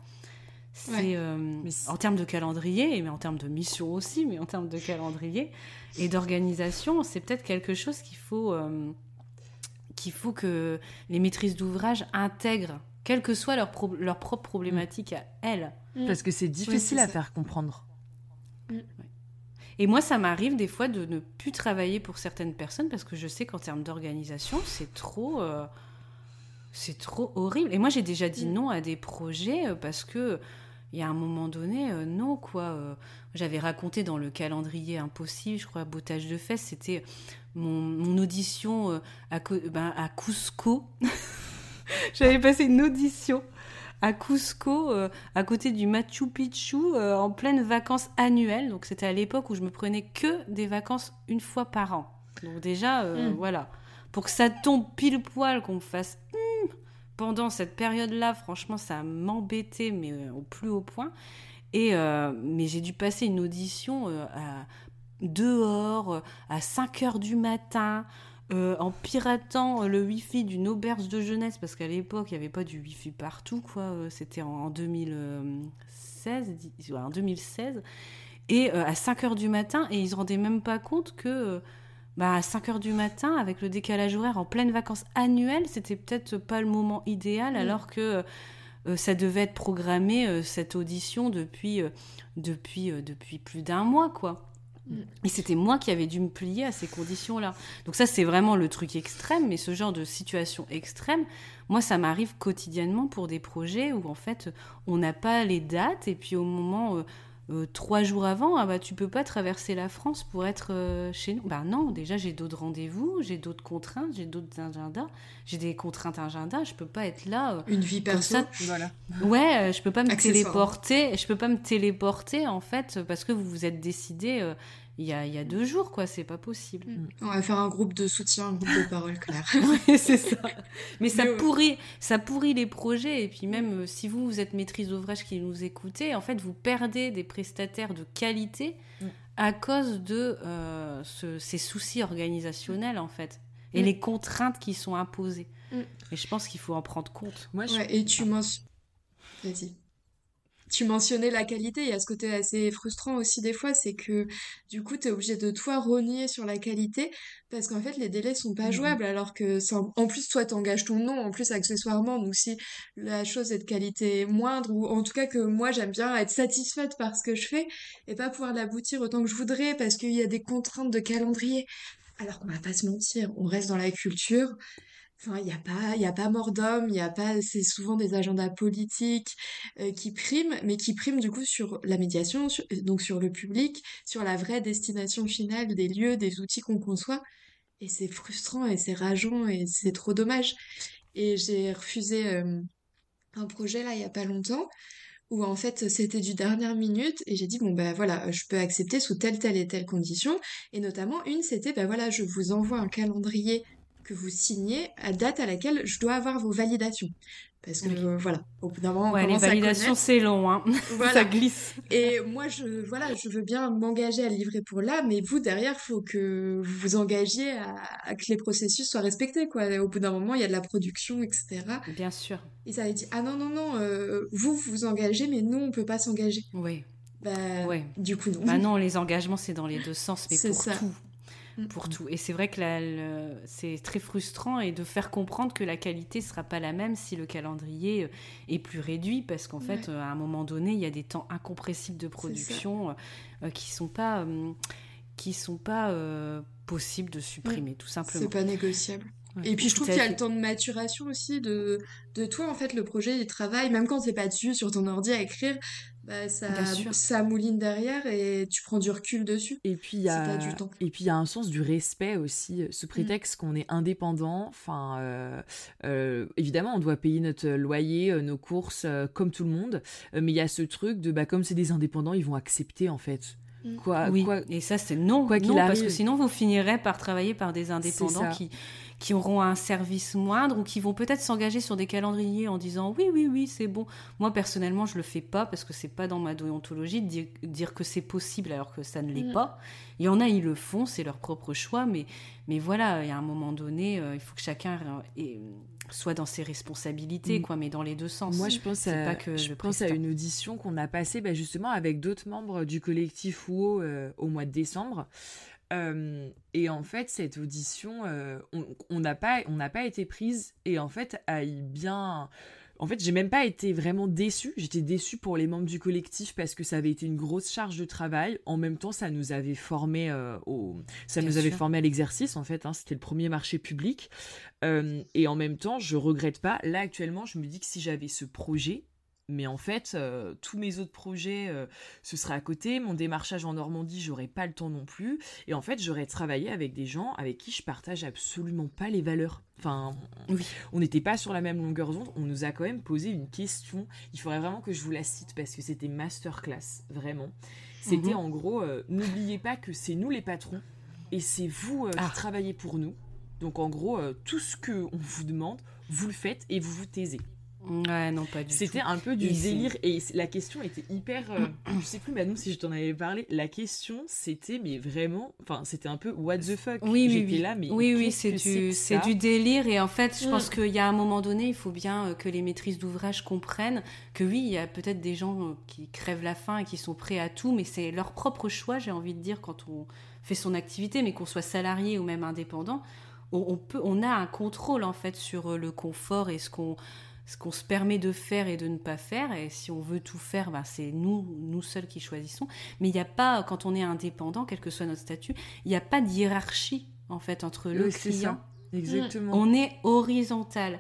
Speaker 1: C'est
Speaker 3: Ouais.
Speaker 1: euh,
Speaker 2: c'est-
Speaker 1: en termes de calendrier, mais en termes de mission aussi, mais en termes de calendrier et d'organisation, c'est peut-être quelque chose qu'il faut, euh, qu'il faut que les maîtrises d'ouvrage intègrent, quelle que soit leur, pro- leur propre problématique à elles.
Speaker 2: Parce que c'est difficile à faire comprendre.
Speaker 1: Et moi, ça m'arrive des fois de ne plus travailler pour certaines personnes parce que je sais qu'en termes d'organisation, c'est trop, euh, c'est trop horrible. Et moi, j'ai déjà dit
Speaker 3: Mm.
Speaker 1: non à des projets euh, parce que il y a un moment donné, euh, non quoi. euh, J'avais raconté dans le calendrier impossible, je crois, bottage de fesses, c'était mon, mon audition euh, à, ben, à Cusco. J'avais passé une audition à Cusco, euh, à côté du Machu Picchu, euh, en pleine vacances annuelles. Donc c'était à l'époque où je me prenais que des vacances une fois par an. Donc déjà, euh,
Speaker 3: Mm.
Speaker 1: voilà. Pour que ça tombe pile poil, qu'on me fasse Hum pendant cette période-là, franchement, ça m'embêtait, mais au plus haut point. Et mais j'ai dû passer une audition à dehors à 5 heures du matin. En piratant le wifi d'une auberge de jeunesse parce qu'à l'époque il n'y avait pas du wifi partout quoi c'était en, 2016 en 2016 et à 5 heures du matin et ils se rendaient même pas compte que bah, à 5 heures du matin, avec le décalage horaire en pleine vacances annuelles, c'était peut-être pas le moment idéal, mm. alors que euh, ça devait être programmé, euh, cette audition, depuis, euh, depuis, depuis plus d'un mois, quoi. Mm. Et c'était moi qui avais dû me plier à ces conditions-là. Donc ça, c'est vraiment le truc extrême, mais ce genre de situation extrême, moi, ça m'arrive quotidiennement pour des projets où, en fait, on n'a pas les dates, et puis au moment euh, trois jours avant, ah bah, tu peux pas traverser la France pour être euh, chez nous. Bah non, déjà j'ai d'autres rendez-vous, j'ai d'autres contraintes, j'ai d'autres agendas, j'ai des contraintes agenda, je peux pas être là.
Speaker 3: Euh, Une vie perso, voilà.
Speaker 1: Ouais, je peux pas me téléporter, je peux pas me téléporter en fait parce que vous vous êtes décidé il y a, deux jours, quoi. C'est pas possible. Mm.
Speaker 3: On va faire un groupe de soutien, un groupe de parole, Claire.
Speaker 1: c'est ça. Mais ça, pourrit, ça pourrit les projets. Et puis même, euh, si vous, vous êtes maîtrise d'ouvrage qui nous écoutez, en fait, vous perdez des prestataires de qualité mm. à cause de euh, ces soucis organisationnels, en fait. Et mm. les contraintes qui sont imposées. Et je pense qu'il faut en prendre compte.
Speaker 3: Moi, et tu m'en... Vas-y tu mentionnais la qualité, il y a ce côté assez frustrant aussi des fois, c'est que du coup, tu es obligé de toi renier sur la qualité parce qu'en fait, les délais sont pas mmh jouables alors que en plus, toi, t'engages ton nom, en plus, accessoirement. Donc, si la chose est de qualité moindre ou en tout cas que moi, j'aime bien être satisfaite par ce que je fais et pas pouvoir l'aboutir autant que je voudrais parce qu'il y a des contraintes de calendrier. Alors qu'on va pas se mentir, on reste dans la culture. Enfin, il n'y a pas, a pas mort d'homme, il y a pas, c'est souvent des agendas politiques euh, qui priment, mais qui priment du coup sur la médiation, donc sur le public, sur la vraie destination finale des lieux, des outils qu'on conçoit. Et c'est frustrant et c'est rageant et c'est trop dommage. Et j'ai refusé un projet là il y a pas longtemps où en fait c'était du dernière minute et j'ai dit bon ben voilà je peux accepter sous telle telle et telle condition et notamment une c'était ben voilà je vous envoie un calendrier que vous signez à date à laquelle je dois avoir vos validations. Parce que voilà, au bout d'un moment,
Speaker 1: ouais, les validations c'est long, hein. ça glisse.
Speaker 3: Et moi, je voilà, je veux bien m'engager à livrer pour là, mais vous derrière, il faut que vous vous engagiez à, que les processus soient respectés, quoi. au bout d'un moment, il y a de la production, etc.
Speaker 1: Bien sûr.
Speaker 3: Et ça avait dit ah non non non, euh, vous vous vous engagez, mais nous on peut pas s'engager.
Speaker 1: Oui.
Speaker 3: Bah, ouais. Du coup non.
Speaker 1: Bah non, les engagements c'est dans les deux sens, mais pour ça. tout. Mm. pour tout. Et c'est vrai que c'est très frustrant et de faire comprendre que la qualité ne sera pas la même si le calendrier euh, est plus réduit parce qu'en fait, euh, à un moment donné, il y a des temps incompressibles de production euh, qui sont pas qui sont pas possibles de supprimer, tout simplement.
Speaker 3: C'est pas négociable. Et puis je trouve qu'il y a le temps de maturation aussi de, de toi en fait le projet il travaille même quand c'est pas dessus sur ton ordi à écrire bah, ça, ça mouline derrière et tu prends du recul dessus.
Speaker 2: Et puis il y a du temps. et puis il y a un sens du respect aussi, ce mm. prétexte qu'on est indépendant. Enfin, euh, euh, évidemment, on doit payer notre loyer, euh, nos courses comme tout le monde, mais il y a ce truc de bah comme c'est des indépendants, ils vont accepter en fait.
Speaker 1: Mm. Quoi, oui. Quoi, et ça c'est non, quoi qu'il parce que sinon vous finirez par travailler par des indépendants qui qui auront un service moindre ou qui vont peut-être s'engager sur des calendriers en disant oui, oui, oui, c'est bon. Moi, personnellement, je le fais pas parce que c'est pas dans ma déontologie de dire, que c'est possible alors que ça ne l'est mm. pas. Il y en a, ils le font, c'est leur propre choix, mais, mais voilà, il y a un moment donné, euh, il faut que chacun soit dans ses responsabilités, mm. quoi, mais dans les deux sens.
Speaker 2: Moi, je pense, à, pas que je pense à une audition qu'on a passée bah, justement avec d'autres membres du collectif WO euh, au mois de décembre. Euh, et en fait, cette audition, euh, on n'a pas, on n'a pas été prise. Et en fait, a bien. En fait, j'ai même pas été vraiment déçue. J'étais déçue pour les membres du collectif parce que ça avait été une grosse charge de travail. En même temps, ça nous avait formé euh, au, ça nous avait formé à l'exercice. En fait, hein. c'était le premier marché public. et en même temps, je regrette pas. Là, actuellement, je me dis que si j'avais ce projet, mais en fait, euh, tous mes autres projets, euh, ce serait à côté. Mon démarchage en Normandie, j'aurais pas le temps non plus. Et en fait, j'aurais travaillé avec des gens avec qui je partage absolument pas les valeurs. Enfin, on n'était pas sur la même longueur d'onde. On nous a quand même posé une question. Il faudrait vraiment que je vous la cite parce que c'était masterclass, vraiment. C'était mhm. en gros, euh, n'oubliez pas que c'est nous les patrons et c'est vous qui ah. travaillez pour nous. Donc en gros, tout ce que on vous demande, vous le faites et vous vous taisez.
Speaker 1: Ouais, non, pas du
Speaker 2: tout. C'était un peu du délire et la question était hyper. Euh, je sais plus, Manon, si je t'en avais parlé. La question, c'était, mais vraiment, enfin, c'était un peu what the fuck?
Speaker 1: Oui, oui, oui. là, mais. Oui, oui, c'est du, c'est du délire et en fait, je pense mm. qu'il y a un moment donné, il faut bien euh, que les maîtrises d'ouvrage comprennent que oui, il y a peut-être des gens euh, qui crèvent la faim et qui sont prêts à tout, mais c'est leur propre choix, j'ai envie de dire, quand on fait son activité, mais qu'on soit salarié ou même indépendant. On, peut, on a un contrôle en fait sur le confort et ce qu'on ce qu'on se permet de faire et de ne pas faire. Et si on veut tout faire, ben c'est nous, nous seuls qui choisissons. Mais il n'y a pas, quand on est indépendant, quel que soit notre statut, il n'y a pas de hiérarchie en fait entre le client.
Speaker 2: Exactement.
Speaker 1: On est horizontal.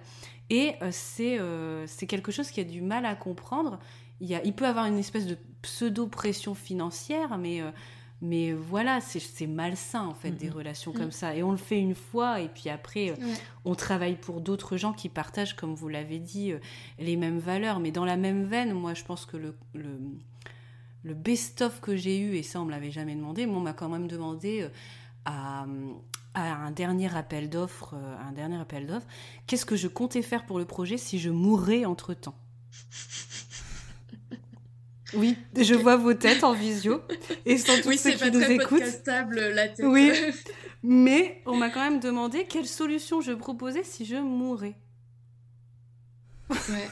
Speaker 1: Et euh, c'est euh, c'est quelque chose qui a du mal à comprendre. Il, y a, il peut avoir une espèce de pseudo-pression financière, mais euh, mais voilà, c'est malsain en fait des relations comme ça. Et on le fait une fois et puis après, euh, on travaille pour d'autres gens qui partagent, comme vous l'avez dit, euh, les mêmes valeurs. Mais dans la même veine, moi je pense que le, le, best-of que j'ai eu, et ça on me l'avait jamais demandé, moi on m'a quand même demandé euh, à, à, un dernier appel d'offres, un dernier appel d'offres, qu'est-ce que je comptais faire pour le projet si je mourais entre-temps? Oui, je vois vos têtes en visio et sans tous ceux qui nous écoutent.
Speaker 3: la tête.
Speaker 1: Oui, mais on m'a quand même demandé quelle solution je proposais si je mourais. Ouais.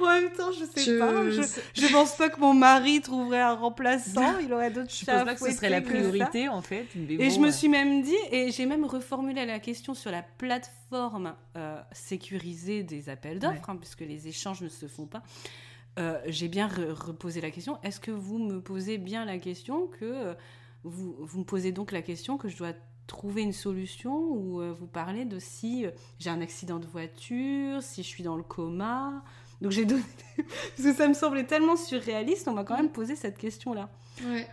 Speaker 1: en même temps, je sais pas. Je, je, pense pas que mon mari trouverait un remplaçant. Il aurait d'autres
Speaker 2: choses. Je pense pas que ce serait la priorité en fait.
Speaker 1: et je me suis même dit, et j'ai même reformulé la question sur la plateforme euh, sécurisée des appels d'offres, hein, puisque les échanges ne se font pas. Euh, j'ai bien reposé la question. Est-ce que vous me posez bien la question que euh, vous, vous, me posez donc la question que je dois trouver une solution ou euh, vous parlez de si j'ai un accident de voiture, si je suis dans le coma. Donc j'ai donné parce que ça me semblait tellement surréaliste, on m'a quand même posé cette question-là.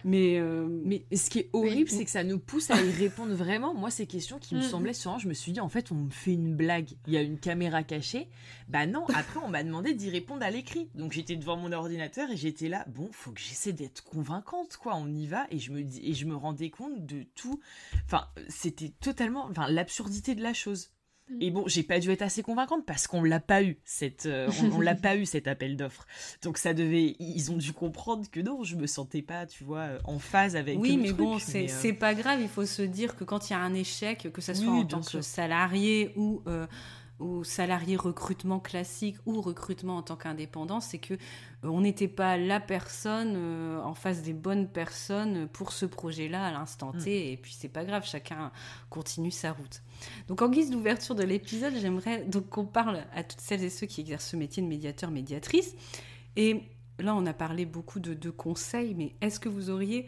Speaker 2: Mais, euh, mais ce qui est horrible, c'est que ça nous pousse à y répondre vraiment. Moi, ces questions qui me semblaient souvent, je me suis dit, en fait, on me fait une blague. Il y a une caméra cachée. Bah non, après, on m'a demandé d'y répondre à l'écrit. Donc j'étais devant mon ordinateur et j'étais là, bon, faut que j'essaie d'être convaincante, quoi. On y va. Et je me, dis, et je me rendais compte de tout. Enfin, c'était totalement enfin, l'absurdité de la chose. Et bon, j'ai pas dû être assez convaincante parce qu'on l'a pas eu cette, euh, on, l'a pas eu cet appel d'offres. Donc ça devait, ils ont dû comprendre que non, je me sentais pas, tu vois, en phase avec.
Speaker 1: Oui,
Speaker 2: mais
Speaker 1: bon, c'est euh, c'est pas grave. Il faut se dire que quand il y a un échec, que ça soit en tant que salarié ou euh, ou salarié recrutement classique ou recrutement en tant qu'indépendant, c'est que on n'était pas la personne en face des bonnes personnes pour ce projet-là à l'instant T. Mm. Et puis c'est pas grave, chacun continue sa route. Donc en guise d'ouverture de l'épisode, j'aimerais donc qu'on parle à toutes celles et ceux qui exercent ce métier de médiateur, médiatrice. Et là, on a parlé beaucoup de, conseils, mais est-ce que vous auriez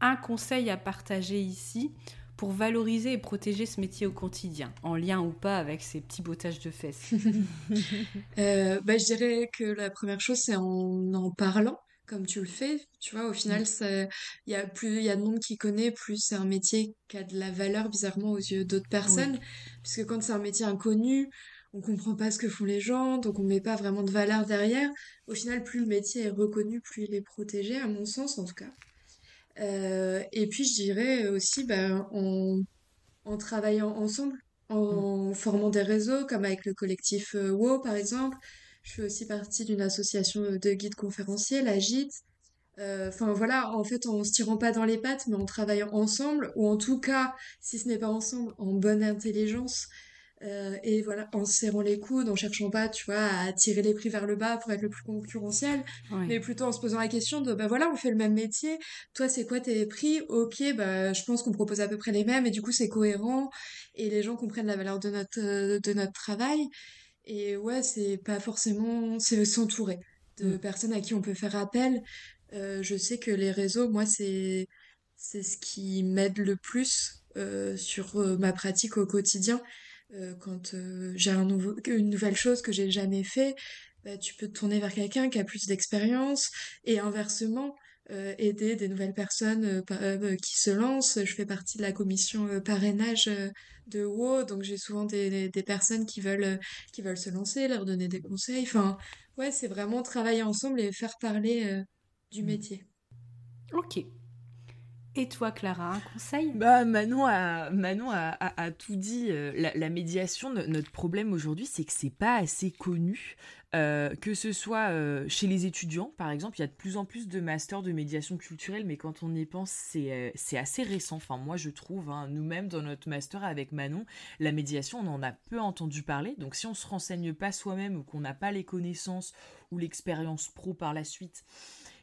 Speaker 1: un conseil à partager ici pour valoriser et protéger ce métier au quotidien, en lien ou pas avec ces petits bottages de fesses
Speaker 3: euh, bah, Je dirais que la première chose, c'est en en parlant comme tu le fais, tu vois, au final, mm. il y a plus il y a de monde qui connaît, plus c'est un métier qui a de la valeur bizarrement aux yeux d'autres personnes, puisque quand c'est un métier inconnu, on comprend pas ce que font les gens, donc on met pas vraiment de valeur derrière. Au final, plus le métier est reconnu, plus il est protégé, à mon sens en tout cas. Euh, et puis je dirais aussi, ben, en, travaillant ensemble, en mm. formant des réseaux, comme avec le collectif euh, WO par exemple, je fais aussi partie d'une association de guides conférenciers, la GIT. Euh, enfin voilà, en fait, en se tirant pas dans les pattes, mais en travaillant ensemble, ou en tout cas, si ce n'est pas ensemble, en bonne intelligence. Euh, et voilà, en se serrant les coudes, en cherchant pas, tu vois, à tirer les prix vers le bas pour être le plus concurrentiel, mais plutôt en se posant la question de, bah voilà, on fait le même métier, toi c'est quoi tes prix? Ok, bah je pense qu'on propose à peu près les mêmes, et du coup c'est cohérent, et les gens comprennent la valeur de notre, de notre travail. Et ouais, c'est pas forcément, c'est s'entourer de mm. personnes à qui on peut faire appel. Euh, je sais que les réseaux, moi, c'est c'est ce qui m'aide le plus euh, sur euh, ma pratique au quotidien. Quand j'ai un nouveau, une nouvelle chose que j'ai jamais fait, bah, tu peux te tourner vers quelqu'un qui a plus d'expérience et inversement. aider des nouvelles personnes qui se lancent. Je fais partie de la commission parrainage de WoW, donc j'ai souvent des, personnes qui veulent, euh, qui veulent se lancer, leur donner des conseils. Enfin, ouais, c'est vraiment travailler ensemble et faire parler euh, du mm. métier.
Speaker 1: Ok. Et toi, Clara, un conseil?
Speaker 2: Bah Manon a, Manon a, tout dit. Euh, la, médiation, notre problème aujourd'hui, c'est que c'est pas assez connu. Euh, que ce soit euh, chez les étudiants, par exemple, il y a de plus en plus de masters de médiation culturelle, mais quand on y pense, c'est assez récent. Enfin, moi, je trouve, hein, nous-mêmes, dans notre master avec Manon, la médiation, on en a peu entendu parler. Donc, si on se renseigne pas soi-même ou qu'on n'a pas les connaissances ou l'expérience pro par la suite,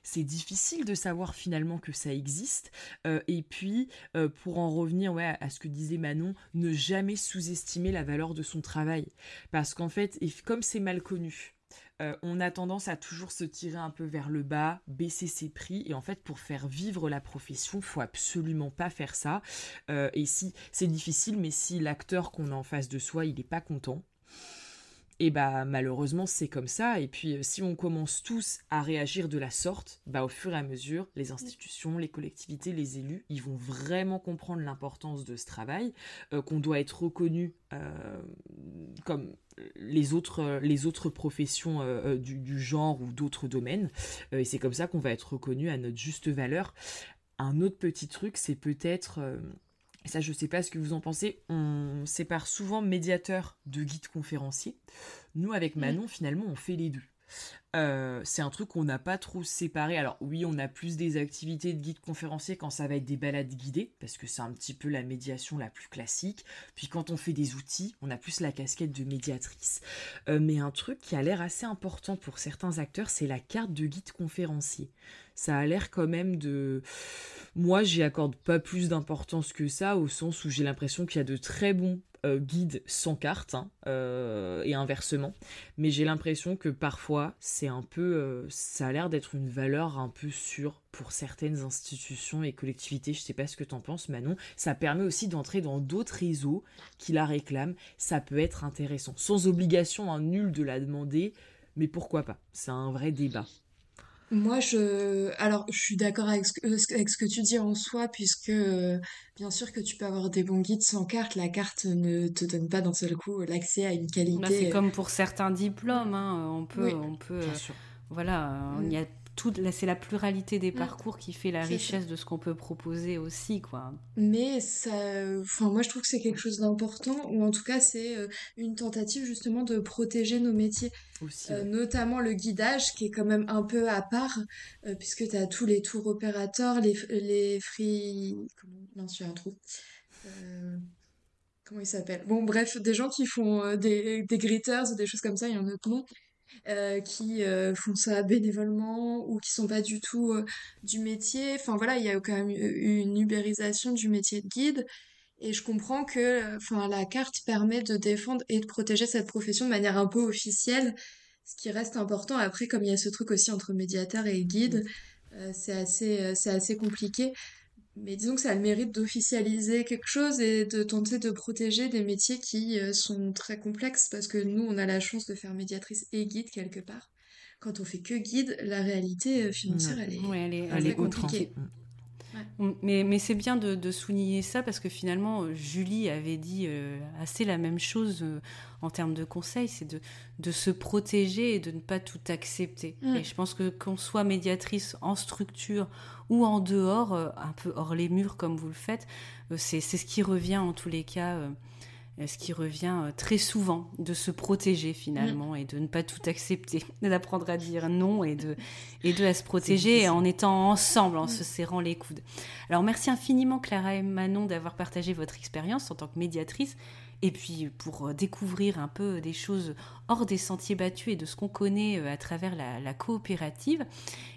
Speaker 2: c'est difficile de savoir finalement que ça existe. Euh, et puis, euh, pour en revenir à ce que disait Manon, ne jamais sous-estimer la valeur de son travail. Parce qu'en fait, comme c'est mal connu, euh, on a tendance à toujours se tirer un peu vers le bas, baisser ses prix. Et en fait, pour faire vivre la profession, faut absolument pas faire ça. et si c'est difficile, mais si l'acteur qu'on a en face de soi, il n'est pas content, et bah malheureusement c'est comme ça. Et puis euh, si on commence tous à réagir de la sorte, bah au fur et à mesure, les institutions, les collectivités, les élus, ils vont vraiment comprendre l'importance de ce travail, euh, qu'on doit être reconnu euh, comme les autres, les autres professions du, du, genre ou d'autres domaines. et c'est comme ça qu'on va être reconnu à notre juste valeur. Un autre petit truc, c'est peut-être ça je ne sais pas ce que vous en pensez, on sépare souvent médiateur de guide conférencier. Nous avec Manon finalement on fait les deux. Euh, c'est un truc qu'on n'a pas trop séparé. Alors oui, on a plus des activités de guide conférencier quand ça va être des balades guidées, parce que c'est un petit peu la médiation la plus classique. Puis quand on fait des outils, on a plus la casquette de médiatrice. Euh, mais un truc qui a l'air assez important pour certains acteurs, c'est la carte de guide conférencier. Ça a l'air quand même de moi, j'y accorde pas plus d'importance que ça, au sens où j'ai l'impression qu'il y a de très bons euh, guides sans carte, hein, euh, et inversement. Mais j'ai l'impression que parfois, c'est un peu. Euh, ça a l'air d'être une valeur un peu sûre pour certaines institutions et collectivités. Je sais pas ce que t'en penses, Manon. Ça permet aussi d'entrer dans d'autres réseaux qui la réclament. Ça peut être intéressant. Sans obligation, un nul de la demander, mais pourquoi pas? C'est un vrai débat.
Speaker 3: Moi, je, alors, je suis d'accord avec, ce que tu dis en soi, puisque euh, bien sûr que tu peux avoir des bons guides sans carte. La carte ne te donne pas d'un seul coup l'accès à une qualité. Bah,
Speaker 1: c'est comme pour certains diplômes, hein, on peut, on peut, voilà, il y a c'est la pluralité des mm. parcours qui fait la richesse de ce qu'on peut proposer aussi, quoi.
Speaker 3: Mais ça, enfin, moi je trouve que c'est quelque chose d'important, ou en tout cas c'est euh, une tentative justement de protéger nos métiers. Aussi, euh, notamment le guidage qui est quand même un peu à part, euh, puisque tu as tous les tours opérateurs, les, les free. Comment... Non, je un trou. Comment ils s'appellent? Bon, bref, des gens qui font des, des gritters ou des choses comme ça, il y en a noms. Euh, qui euh, font ça bénévolement ou qui sont pas du tout euh, du métier. Enfin voilà, il y a quand même une ubérisation du métier de guide. Et je comprends que enfin, la carte permet de défendre et de protéger cette profession de manière un peu officielle, ce qui reste important. Après, comme il y a ce truc aussi entre médiateur et guide, c'est assez, c'est assez compliqué. Mais disons que ça a le mérite d'officialiser quelque chose et de tenter de protéger des métiers qui euh, sont très complexes parce que nous, on a la chance de faire médiatrice et guide quelque part. Quand on fait que guide, la réalité euh, financière, elle est, elle est, compliquée.
Speaker 1: Mais, mais c'est bien de, de, souligner ça parce que finalement, euh, Julie avait dit euh, assez la même chose euh, en termes de conseils, c'est de, de, se protéger et de ne pas tout accepter. Mm. Et je pense que qu'on soit médiatrice en structure ou en dehors, un peu hors les murs comme vous le faites, c'est ce qui revient en tous les cas ce qui revient euh, très souvent, de se protéger finalement et de ne pas tout accepter, d'apprendre à dire non et de, et de à se protéger en étant ensemble, en se serrant les coudes. Alors merci infiniment Clara et Manon d'avoir partagé votre expérience en tant que médiatrice. Et puis pour euh, découvrir un peu des choses hors des sentiers battus et de ce qu'on connaît à travers la, la coopérative.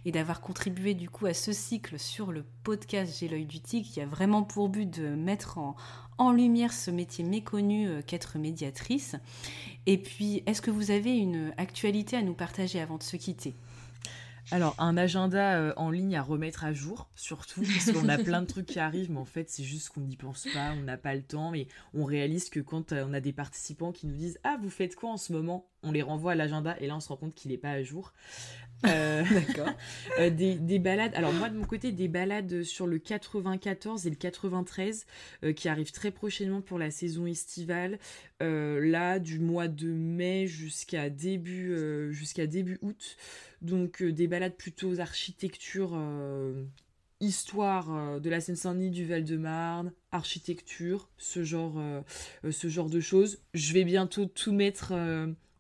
Speaker 1: Et d'avoir contribué du coup à ce cycle sur le podcast J'ai l'œil du tigre qui a vraiment pour but de mettre en, en lumière ce métier méconnu euh, qu'être médiatrice. Et puis, est-ce que vous avez une actualité à nous partager avant de se quitter?
Speaker 2: Alors, un agenda euh, en ligne à remettre à jour, surtout, parce qu'on a plein de trucs qui arrivent, mais en fait, c'est juste qu'on n'y pense pas, on n'a pas le temps, et on réalise que quand euh, on a des participants qui nous disent Ah, vous faites quoi en ce moment? On les renvoie à l'agenda, et là, on se rend compte qu'il n'est pas à jour. Euh, D'accord. des, balades, alors moi, de mon côté, des balades sur le 94 et le 93, qui arrivent très prochainement pour la saison estivale, là, du mois de mai jusqu'à début, jusqu'à début août. Donc euh, des balades plutôt architecture, euh, histoire de la Seine-Saint-Denis, du Val-de-Marne, architecture, ce genre, ce genre de choses. Je vais bientôt tout mettre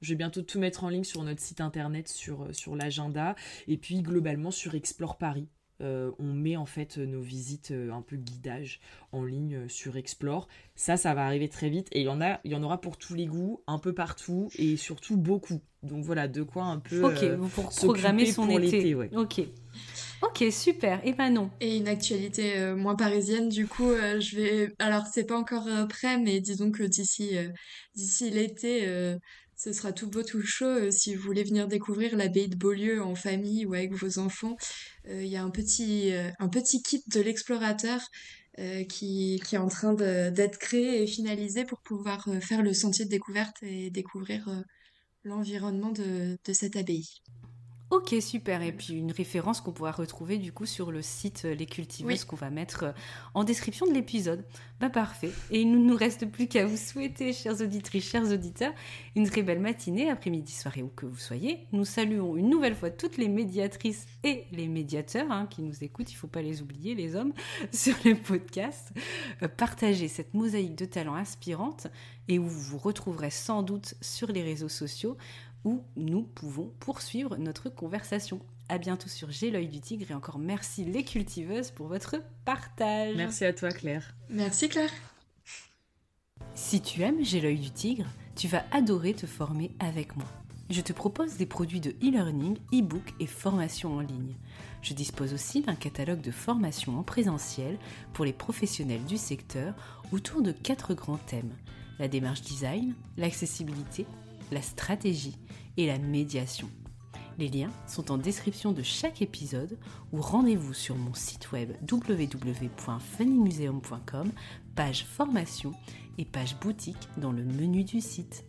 Speaker 2: je vais bientôt tout mettre en ligne sur notre site internet, sur, sur l'agenda, et puis globalement sur Explore Paris. Euh, on met en fait nos visites euh, un peu guidage en ligne euh, sur Explore. Ça, ça va arriver très vite et il y en a, il y en aura pour tous les goûts, un peu partout et surtout beaucoup. Donc voilà, de quoi un peu.
Speaker 1: Ok, pour programmer son pour été. Ok. Ok, super. Et eh ben non.
Speaker 3: Et une actualité moins parisienne, du coup, je vais. Alors, c'est pas encore prêt, mais disons que d'ici d'ici l'été, ce sera tout beau, tout chaud. Euh, si vous voulez venir découvrir l'abbaye de Beaulieu en famille ou avec vos enfants, euh, il y a un petit, euh, kit de l'explorateur qui, est en train d'être créé et finalisé pour pouvoir faire le sentier de découverte et découvrir l'environnement de cette abbaye.
Speaker 1: Ok, super. Et puis une référence qu'on pourra retrouver du coup sur le site euh, Les Cultiveuses qu'on va mettre euh, en description de l'épisode. Bah parfait. Et il ne nous reste plus qu'à vous souhaiter, chères auditrices, chers auditeurs, une très belle matinée, après-midi, soirée, où que vous soyez. Nous saluons une nouvelle fois toutes les médiatrices et les médiateurs hein, qui nous écoutent, il ne faut pas les oublier, les hommes, sur les podcasts. Euh, partagez cette mosaïque de talents inspirantes et où vous vous retrouverez sans doute sur les réseaux sociaux où nous pouvons poursuivre notre conversation. À bientôt sur J'ai l'œil du tigre et encore merci les cultiveuses pour votre partage.
Speaker 2: Merci à toi Claire.
Speaker 3: Merci Claire.
Speaker 1: Si tu aimes J'ai l'œil du tigre, tu vas adorer te former avec moi. Je te propose des produits de e-learning, e-book et formation en ligne. Je dispose aussi d'un catalogue de formation en présentiel pour les professionnels du secteur autour de quatre grands thèmes la démarche design, l'accessibilité, la stratégie et la médiation. Les liens sont en description de chaque épisode ou rendez-vous sur mon site web www.funnymuseum.com, page formation et page boutique dans le menu du site.